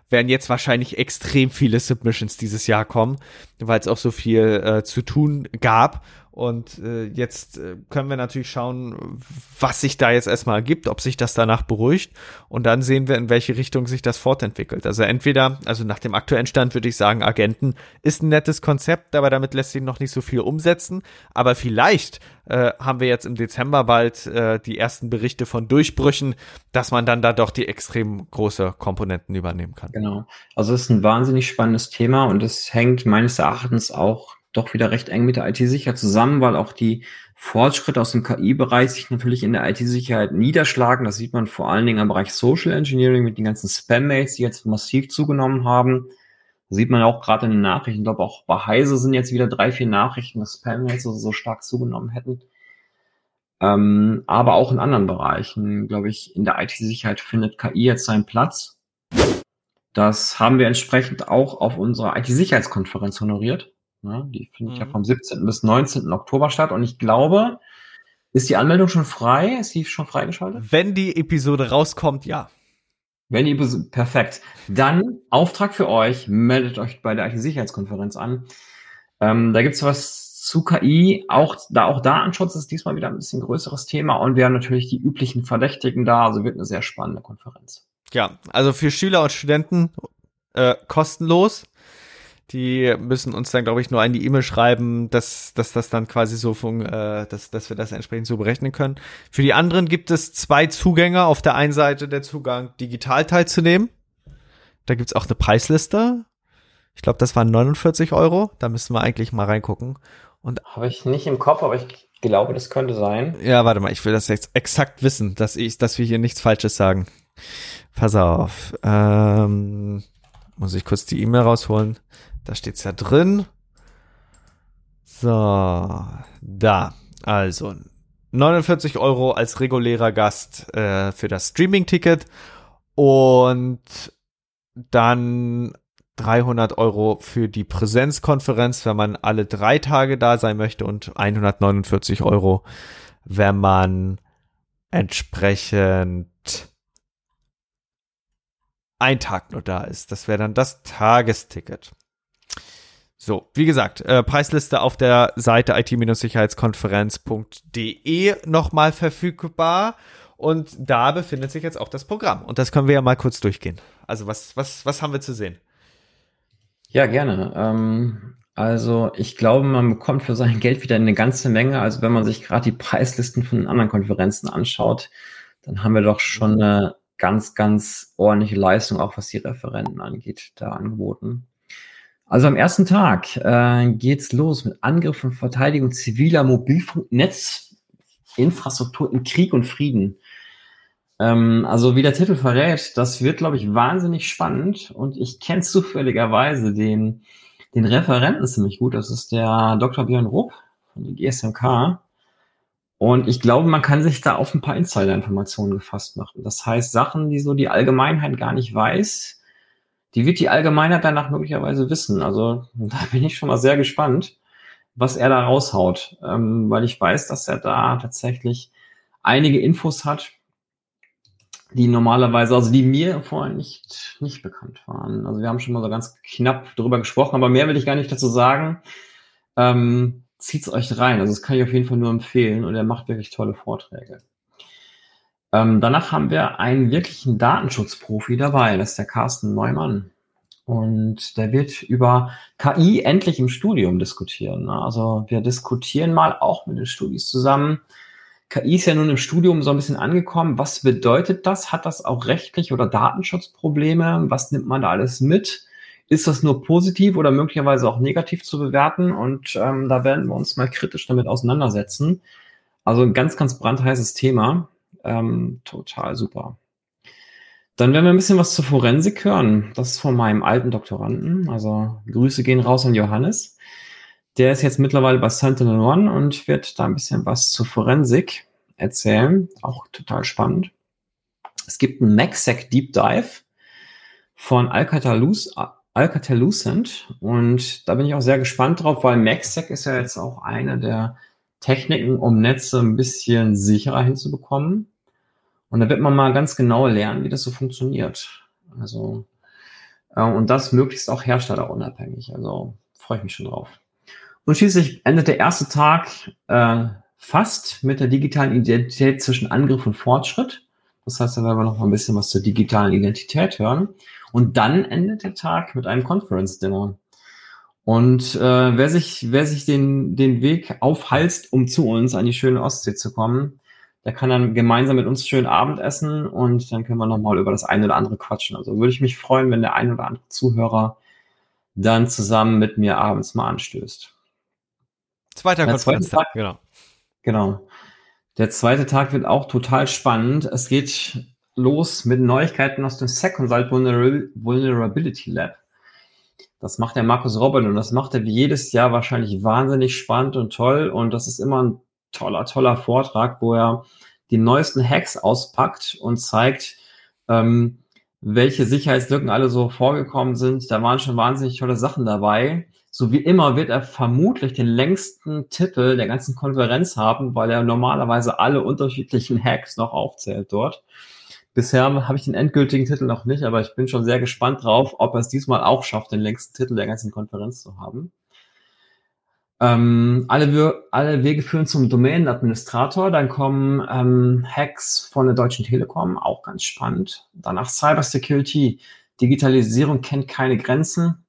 werden jetzt wahrscheinlich extrem viele Submissions dieses Jahr kommen, weil es auch so viel äh, zu tun gab. Und äh, jetzt äh, können wir natürlich schauen, was sich da jetzt erstmal ergibt, ob sich das danach beruhigt. Und dann sehen wir, in welche Richtung sich das fortentwickelt. Also entweder, also nach dem aktuellen Stand würde ich sagen, Agenten ist ein nettes Konzept, aber damit lässt sich noch nicht so viel umsetzen. Aber vielleicht äh, haben wir jetzt im Dezember bald äh, die ersten Berichte von Durchbrüchen, dass man dann da doch die extrem große Komponenten übernehmen kann. Genau. Also es ist ein wahnsinnig spannendes Thema und es hängt meines Erachtens auch doch wieder recht eng mit der IT-Sicherheit zusammen, weil auch die Fortschritte aus dem KI-Bereich sich natürlich in der IT-Sicherheit niederschlagen. Das sieht man vor allen Dingen im Bereich Social Engineering mit den ganzen Spam-Mails, die jetzt massiv zugenommen haben. Das sieht man auch gerade in den Nachrichten. Ich glaube, auch bei Heise sind jetzt wieder drei, vier Nachrichten, dass Spam-Mails so, so stark zugenommen hätten. Ähm, aber auch in anderen Bereichen, glaube ich, in der IT-Sicherheit findet KI jetzt seinen Platz. Das haben wir entsprechend auch auf unserer IT-Sicherheitskonferenz honoriert. Ne? Die findet mhm. ja vom 17. bis 19. Oktober statt. Und ich glaube, ist die Anmeldung schon frei? Ist die schon freigeschaltet? Wenn die Episode rauskommt, ja. Wenn die perfekt. Dann Auftrag für euch, meldet euch bei der IT-Sicherheitskonferenz an. Ähm, da gibt's was zu KI, auch da auch Datenschutz ist diesmal wieder ein bisschen größeres Thema und wir haben natürlich die üblichen Verdächtigen da, also wird eine sehr spannende Konferenz. Ja, also für Schüler und Studenten äh, kostenlos. Die müssen uns dann, glaube ich, nur eine E-Mail schreiben, dass, dass das dann quasi so fun äh, dass, dass wir das entsprechend so berechnen können. Für die anderen gibt es zwei Zugänge. Auf der einen Seite der Zugang, digital teilzunehmen. Da gibt's auch eine Preisliste. Ich glaube, das waren 49 Euro. Da müssen wir eigentlich mal reingucken. Und habe ich nicht im Kopf, aber ich glaube, das könnte sein. Ja, warte mal, ich will das jetzt exakt wissen, dass ich, dass wir hier nichts Falsches sagen. Pass auf. Ähm, muss ich kurz die E-Mail rausholen. Da steht's ja drin. So, da. Also 49 Euro als regulärer Gast äh, für das Streaming-Ticket und dann 300 Euro für die Präsenzkonferenz, wenn man alle drei Tage da sein möchte und 149 Euro, wenn man entsprechend ein Tag nur da ist. Das wäre dann das Tagesticket. So, wie gesagt, äh, Preisliste auf der Seite it-sicherheitskonferenz.de nochmal verfügbar. Und da befindet sich jetzt auch das Programm. Und das können wir ja mal kurz durchgehen. Also was, was, was haben wir zu sehen? Ja, gerne. Ähm, also ich glaube, man bekommt für sein Geld wieder eine ganze Menge. Also wenn man sich gerade die Preislisten von anderen Konferenzen anschaut, dann haben wir doch schon eine ganz, ganz ordentliche Leistung, auch was die Referenten angeht, da angeboten. Also am ersten Tag äh, geht's los mit Angriff und Verteidigung ziviler Mobilfunknetzinfrastruktur in Krieg und Frieden. Ähm, also wie der Titel verrät, das wird, glaube ich, wahnsinnig spannend und ich kenne zufälligerweise den, den Referenten ziemlich gut. Das ist der Dr. Björn Rupp von der GSMK. Und ich glaube, man kann sich da auf ein paar Insider-Informationen gefasst machen. Das heißt, Sachen, die so die Allgemeinheit gar nicht weiß, die wird die Allgemeinheit danach möglicherweise wissen. Also da bin ich schon mal sehr gespannt, was er da raushaut, ähm, weil ich weiß, dass er da tatsächlich einige Infos hat, die normalerweise, also die mir vorher nicht, nicht bekannt waren. Also wir haben schon mal so ganz knapp drüber gesprochen, aber mehr will ich gar nicht dazu sagen. Ähm, zieht's euch rein. Also das kann ich auf jeden Fall nur empfehlen und er macht wirklich tolle Vorträge. Ähm, danach haben wir einen wirklichen Datenschutzprofi dabei, das ist der Carsten Neumann. Und der wird über KI endlich im Studium diskutieren. Also wir diskutieren mal auch mit den Studis zusammen. KI ist ja nun im Studium so ein bisschen angekommen. Was bedeutet das? Hat das auch rechtlich oder Datenschutzprobleme? Was nimmt man da alles mit? Ist das nur positiv oder möglicherweise auch negativ zu bewerten? Und ähm, da werden wir uns mal kritisch damit auseinandersetzen. Also ein ganz, ganz brandheißes Thema. Ähm, total super. Dann werden wir ein bisschen was zur Forensik hören. Das ist von meinem alten Doktoranden. Also Grüße gehen raus an Johannes. Der ist jetzt mittlerweile bei Sentinel One und wird da ein bisschen was zur Forensik erzählen. Auch total spannend. Es gibt einen MacSec Deep Dive von Alcatel-Lucent und da bin ich auch sehr gespannt drauf, weil MacSec ist ja jetzt auch eine der Techniken, um Netze ein bisschen sicherer hinzubekommen. Und da wird man mal ganz genau lernen, wie das so funktioniert. Also, äh, und das möglichst auch herstellerunabhängig. Also freue ich mich schon drauf. Und schließlich endet der erste Tag äh, fast mit der digitalen Identität zwischen Angriff und Fortschritt. Das heißt, da werden wir noch mal ein bisschen was zur digitalen Identität hören. Und dann endet der Tag mit einem Conference-Dinner. Und äh, wer sich, wer sich den, den Weg aufhalst, um zu uns an die schöne Ostsee zu kommen, der kann dann gemeinsam mit uns schön Abendessen und dann können wir nochmal über das eine oder andere quatschen. Also würde ich mich freuen, wenn der ein oder andere Zuhörer dann zusammen mit mir abends mal anstößt. Zweiter Konferenztag, genau. Genau. Der zweite Tag wird auch total spannend. Es geht los mit Neuigkeiten aus dem Second Vulnerability Lab. Das macht der Markus Robin und das macht er wie jedes Jahr wahrscheinlich wahnsinnig spannend und toll. Und das ist immer ein toller, toller Vortrag, wo er die neuesten Hacks auspackt und zeigt, ähm, welche Sicherheitslücken alle so vorgekommen sind. Da waren schon wahnsinnig tolle Sachen dabei. So wie immer wird er vermutlich den längsten Titel der ganzen Konferenz haben, weil er normalerweise alle unterschiedlichen Hacks noch aufzählt dort. Bisher habe ich den endgültigen Titel noch nicht, aber ich bin schon sehr gespannt drauf, ob er es diesmal auch schafft, den längsten Titel der ganzen Konferenz zu haben. Ähm, alle, alle Wege führen zum Domänenadministrator. Dann kommen ähm, Hacks von der Deutschen Telekom, auch ganz spannend. Danach Cybersecurity. Digitalisierung kennt keine Grenzen.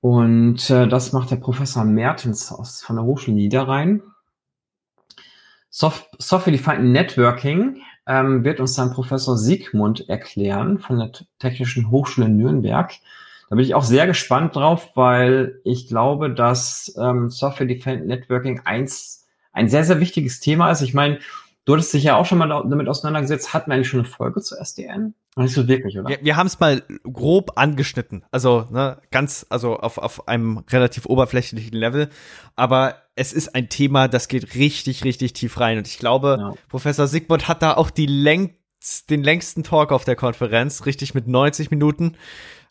Und äh, das macht der Professor Mertens aus, von der Hochschule Niederrhein. Soft Software-Defined Networking ähm, wird uns dann Professor Siegmund erklären von der Technischen Hochschule Nürnberg. Da bin ich auch sehr gespannt drauf, weil ich glaube, dass ähm, Software Defined Networking eins, ein sehr, sehr wichtiges Thema ist. Ich meine, du hattest dich ja auch schon mal damit auseinandergesetzt. Hatten wir eigentlich schon eine Folge zu SDN? Nicht so wirklich, oder? Wir, wir haben es mal grob angeschnitten. Also, ne, ganz, also auf, auf einem relativ oberflächlichen Level. Aber es ist ein Thema, das geht richtig, richtig tief rein. Und ich glaube, ja. Professor Sigmund hat da auch die längst, den längsten Talk auf der Konferenz, richtig mit 90 Minuten.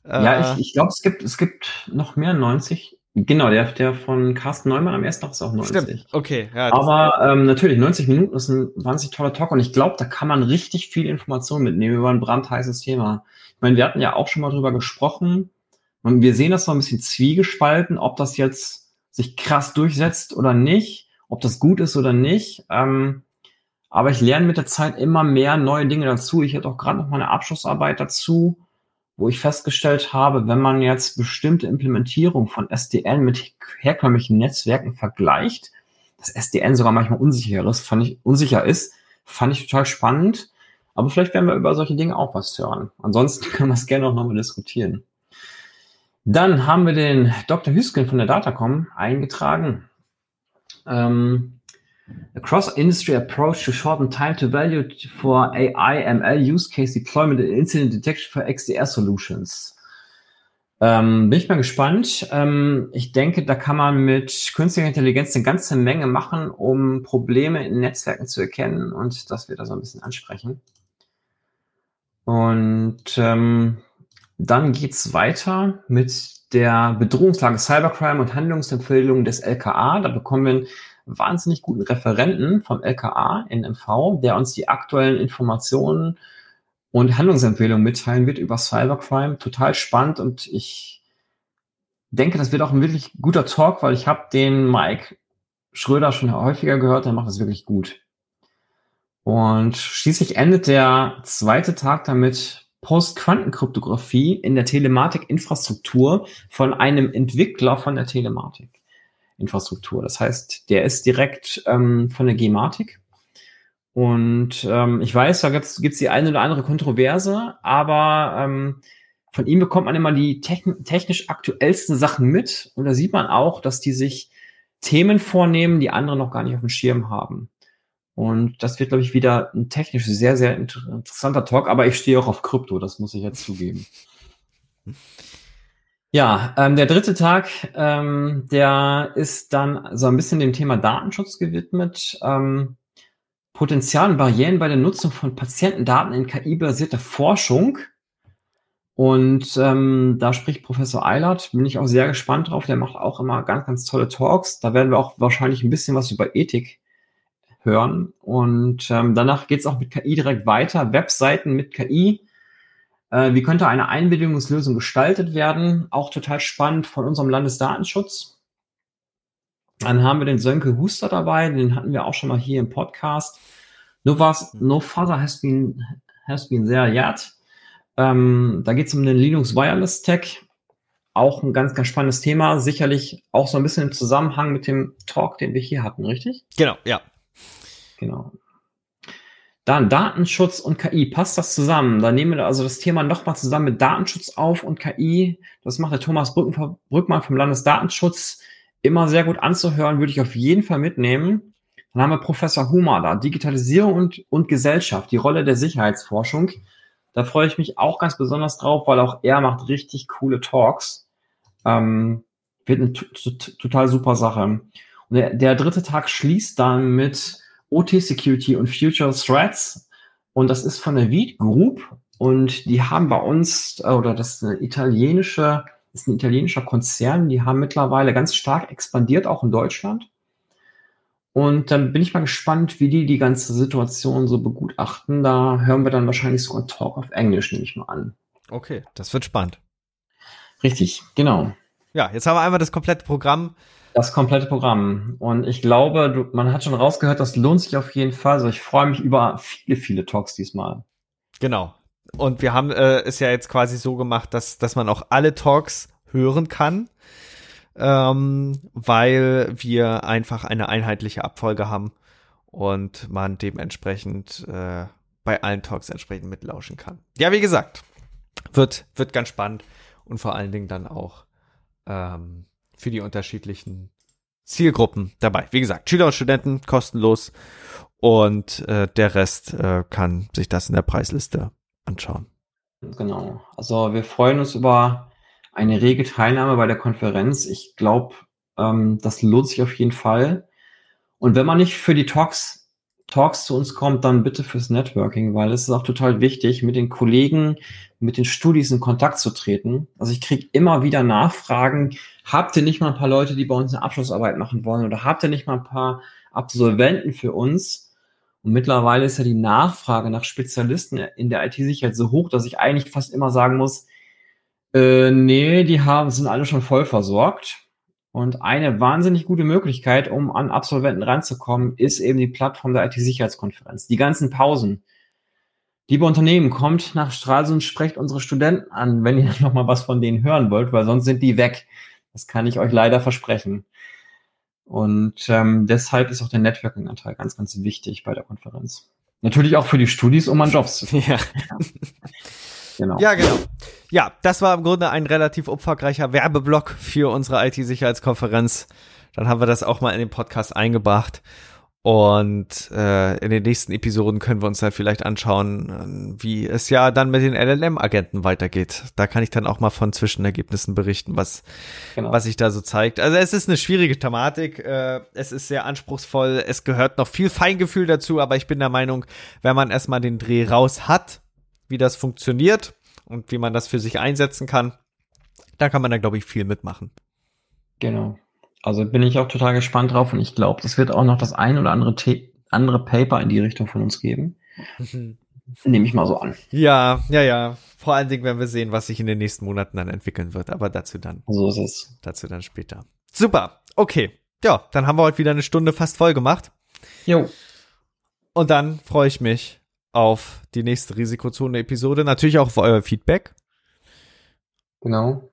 Ja, ich, ich glaube, es gibt, es gibt noch mehr 90. Genau, der, der von Carsten Neumann am ersten Tag ist auch 90. Stimmt, okay. Ja, Aber ähm, natürlich, 90 Minuten ist ein wahnsinnig toller Talk und ich glaube, da kann man richtig viel Information mitnehmen über ein brandheißes Thema. Ich meine, wir hatten ja auch schon mal drüber gesprochen und wir sehen das so ein bisschen zwiegespalten, ob das jetzt sich krass durchsetzt oder nicht, ob das gut ist oder nicht. Ähm, aber ich lerne mit der Zeit immer mehr neue Dinge dazu. Ich hätte auch gerade noch mal eine Abschlussarbeit dazu wo ich festgestellt habe, wenn man jetzt bestimmte Implementierung von SDN mit herkömmlichen Netzwerken vergleicht, dass SDN sogar manchmal unsicher ist, fand ich, unsicher ist, fand ich total spannend. Aber vielleicht werden wir über solche Dinge auch was hören. Ansonsten können wir es gerne auch nochmal diskutieren. Dann haben wir den Dr. Hüsken von der Datacom eingetragen. Ähm, A cross-industry approach to shorten time to value for AI, ML use case deployment and incident detection for XDR solutions. Ähm, bin ich mal gespannt. Ähm, ich denke, da kann man mit künstlicher Intelligenz eine ganze Menge machen, um Probleme in Netzwerken zu erkennen und das wird da so ein bisschen ansprechen. Und ähm, dann geht's weiter mit der Bedrohungslage Cybercrime und Handlungsempfehlungen des LKA. Da bekommen wir wahnsinnig guten Referenten vom LKA in MV, der uns die aktuellen Informationen und Handlungsempfehlungen mitteilen wird über Cybercrime. Total spannend und ich denke, das wird auch ein wirklich guter Talk, weil ich habe den Mike Schröder schon häufiger gehört, der macht das wirklich gut. Und schließlich endet der zweite Tag damit Post-Quantenkryptographie in der Telematik-Infrastruktur von einem Entwickler von der Telematik-Infrastruktur. Das heißt, der ist direkt ähm, von der Gematik und ähm, ich weiß, da gibt es die eine oder andere Kontroverse, aber ähm, von ihm bekommt man immer die techn technisch aktuellsten Sachen mit. Und da sieht man auch, dass die sich Themen vornehmen, die andere noch gar nicht auf dem Schirm haben. Und das wird, glaube ich, wieder ein technisch sehr, sehr interessanter Talk, aber ich stehe auch auf Krypto, das muss ich jetzt zugeben. Ja, ähm, der dritte Tag, ähm, der ist dann so ein bisschen dem Thema Datenschutz gewidmet. Ähm, Potenzial und Barrieren bei der Nutzung von Patientendaten in KI-basierter Forschung. Und ähm, da spricht Professor Eilert, bin ich auch sehr gespannt drauf. Der macht auch immer ganz, ganz tolle Talks. Da werden wir auch wahrscheinlich ein bisschen was über Ethik hören. Und ähm, danach geht es auch mit KI direkt weiter. Webseiten mit KI. Äh, wie könnte eine Einbildungslösung gestaltet werden? Auch total spannend von unserem Landesdatenschutz. Dann haben wir den Sönke Huster dabei, den hatten wir auch schon mal hier im Podcast. No, was, no father has been, has been there yet. Ähm, da geht es um den Linux Wireless Tech. Auch ein ganz, ganz spannendes Thema. Sicherlich auch so ein bisschen im Zusammenhang mit dem Talk, den wir hier hatten, richtig? Genau, ja. Genau. Dann Datenschutz und KI. Passt das zusammen? Da nehmen wir also das Thema nochmal zusammen mit Datenschutz auf und KI. Das macht der Thomas Brückmann vom Landesdatenschutz immer sehr gut anzuhören, würde ich auf jeden Fall mitnehmen. Dann haben wir Professor Hummer da, Digitalisierung und, und Gesellschaft, die Rolle der Sicherheitsforschung. Da freue ich mich auch ganz besonders drauf, weil auch er macht richtig coole Talks. Ähm, wird eine total super Sache. Und der, der dritte Tag schließt dann mit OT Security und Future Threats. Und das ist von der Veed Group. Und die haben bei uns, oder das ist eine italienische ist ein italienischer Konzern, die haben mittlerweile ganz stark expandiert, auch in Deutschland. Und dann bin ich mal gespannt, wie die die ganze Situation so begutachten. Da hören wir dann wahrscheinlich sogar Talk auf Englisch, nehme ich mal an. Okay, das wird spannend. Richtig, genau. Ja, jetzt haben wir einmal das komplette Programm. Das komplette Programm. Und ich glaube, du, man hat schon rausgehört, das lohnt sich auf jeden Fall. Also ich freue mich über viele, viele Talks diesmal. Genau. Und wir haben äh, es ja jetzt quasi so gemacht, dass, dass man auch alle Talks hören kann, ähm, weil wir einfach eine einheitliche Abfolge haben und man dementsprechend äh, bei allen Talks entsprechend mitlauschen kann. Ja, wie gesagt, wird, wird ganz spannend und vor allen Dingen dann auch ähm, für die unterschiedlichen Zielgruppen dabei. Wie gesagt, Schüler und Studenten kostenlos und äh, der Rest äh, kann sich das in der Preisliste anschauen. Genau. Also wir freuen uns über eine rege Teilnahme bei der Konferenz. Ich glaube, ähm, das lohnt sich auf jeden Fall. Und wenn man nicht für die Talks, Talks zu uns kommt, dann bitte fürs Networking, weil es ist auch total wichtig, mit den Kollegen, mit den Studis in Kontakt zu treten. Also ich kriege immer wieder Nachfragen, habt ihr nicht mal ein paar Leute, die bei uns eine Abschlussarbeit machen wollen oder habt ihr nicht mal ein paar Absolventen für uns? Und mittlerweile ist ja die Nachfrage nach Spezialisten in der IT-Sicherheit so hoch, dass ich eigentlich fast immer sagen muss, äh, nee, die haben, sind alle schon voll versorgt. Und eine wahnsinnig gute Möglichkeit, um an Absolventen ranzukommen, ist eben die Plattform der IT-Sicherheitskonferenz. Die ganzen Pausen. Liebe Unternehmen, kommt nach Stralsund, sprecht unsere Studenten an, wenn ihr noch mal was von denen hören wollt, weil sonst sind die weg. Das kann ich euch leider versprechen. Und ähm, deshalb ist auch der Networking-Anteil ganz, ganz wichtig bei der Konferenz. Natürlich auch für die Studis, um an Jobs zu finden. Ja. genau. Ja, genau. Ja, das war im Grunde ein relativ umfangreicher Werbeblock für unsere IT-Sicherheitskonferenz. Dann haben wir das auch mal in den Podcast eingebracht. Und äh, in den nächsten Episoden können wir uns dann vielleicht anschauen, wie es ja dann mit den LLM-Agenten weitergeht. Da kann ich dann auch mal von Zwischenergebnissen berichten, was, genau. was sich da so zeigt. Also es ist eine schwierige Thematik, äh, es ist sehr anspruchsvoll, es gehört noch viel Feingefühl dazu, aber ich bin der Meinung, wenn man erstmal den Dreh raus hat, wie das funktioniert und wie man das für sich einsetzen kann, da kann man da, glaube ich, viel mitmachen. Genau. Also bin ich auch total gespannt drauf und ich glaube, es wird auch noch das ein oder andere, andere Paper in die Richtung von uns geben. Mhm. Nehme ich mal so an. Ja, ja, ja. Vor allen Dingen werden wir sehen, was sich in den nächsten Monaten dann entwickeln wird. Aber dazu dann. So ist es. Dazu dann später. Super. Okay. Ja, dann haben wir heute wieder eine Stunde fast voll gemacht. Jo. Und dann freue ich mich auf die nächste Risikozone-Episode. Natürlich auch auf euer Feedback. Genau.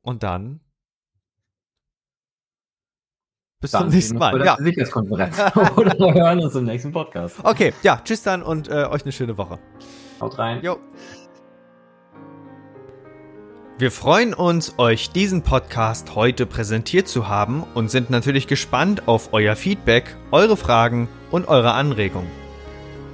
Und dann bis dann zum nächsten Mal. Ja. Sicherheitskonferenz. Oder wir hören uns im nächsten Podcast. Okay, ja, tschüss dann und äh, euch eine schöne Woche. Haut rein. Jo. Wir freuen uns, euch diesen Podcast heute präsentiert zu haben und sind natürlich gespannt auf euer Feedback, eure Fragen und eure Anregungen.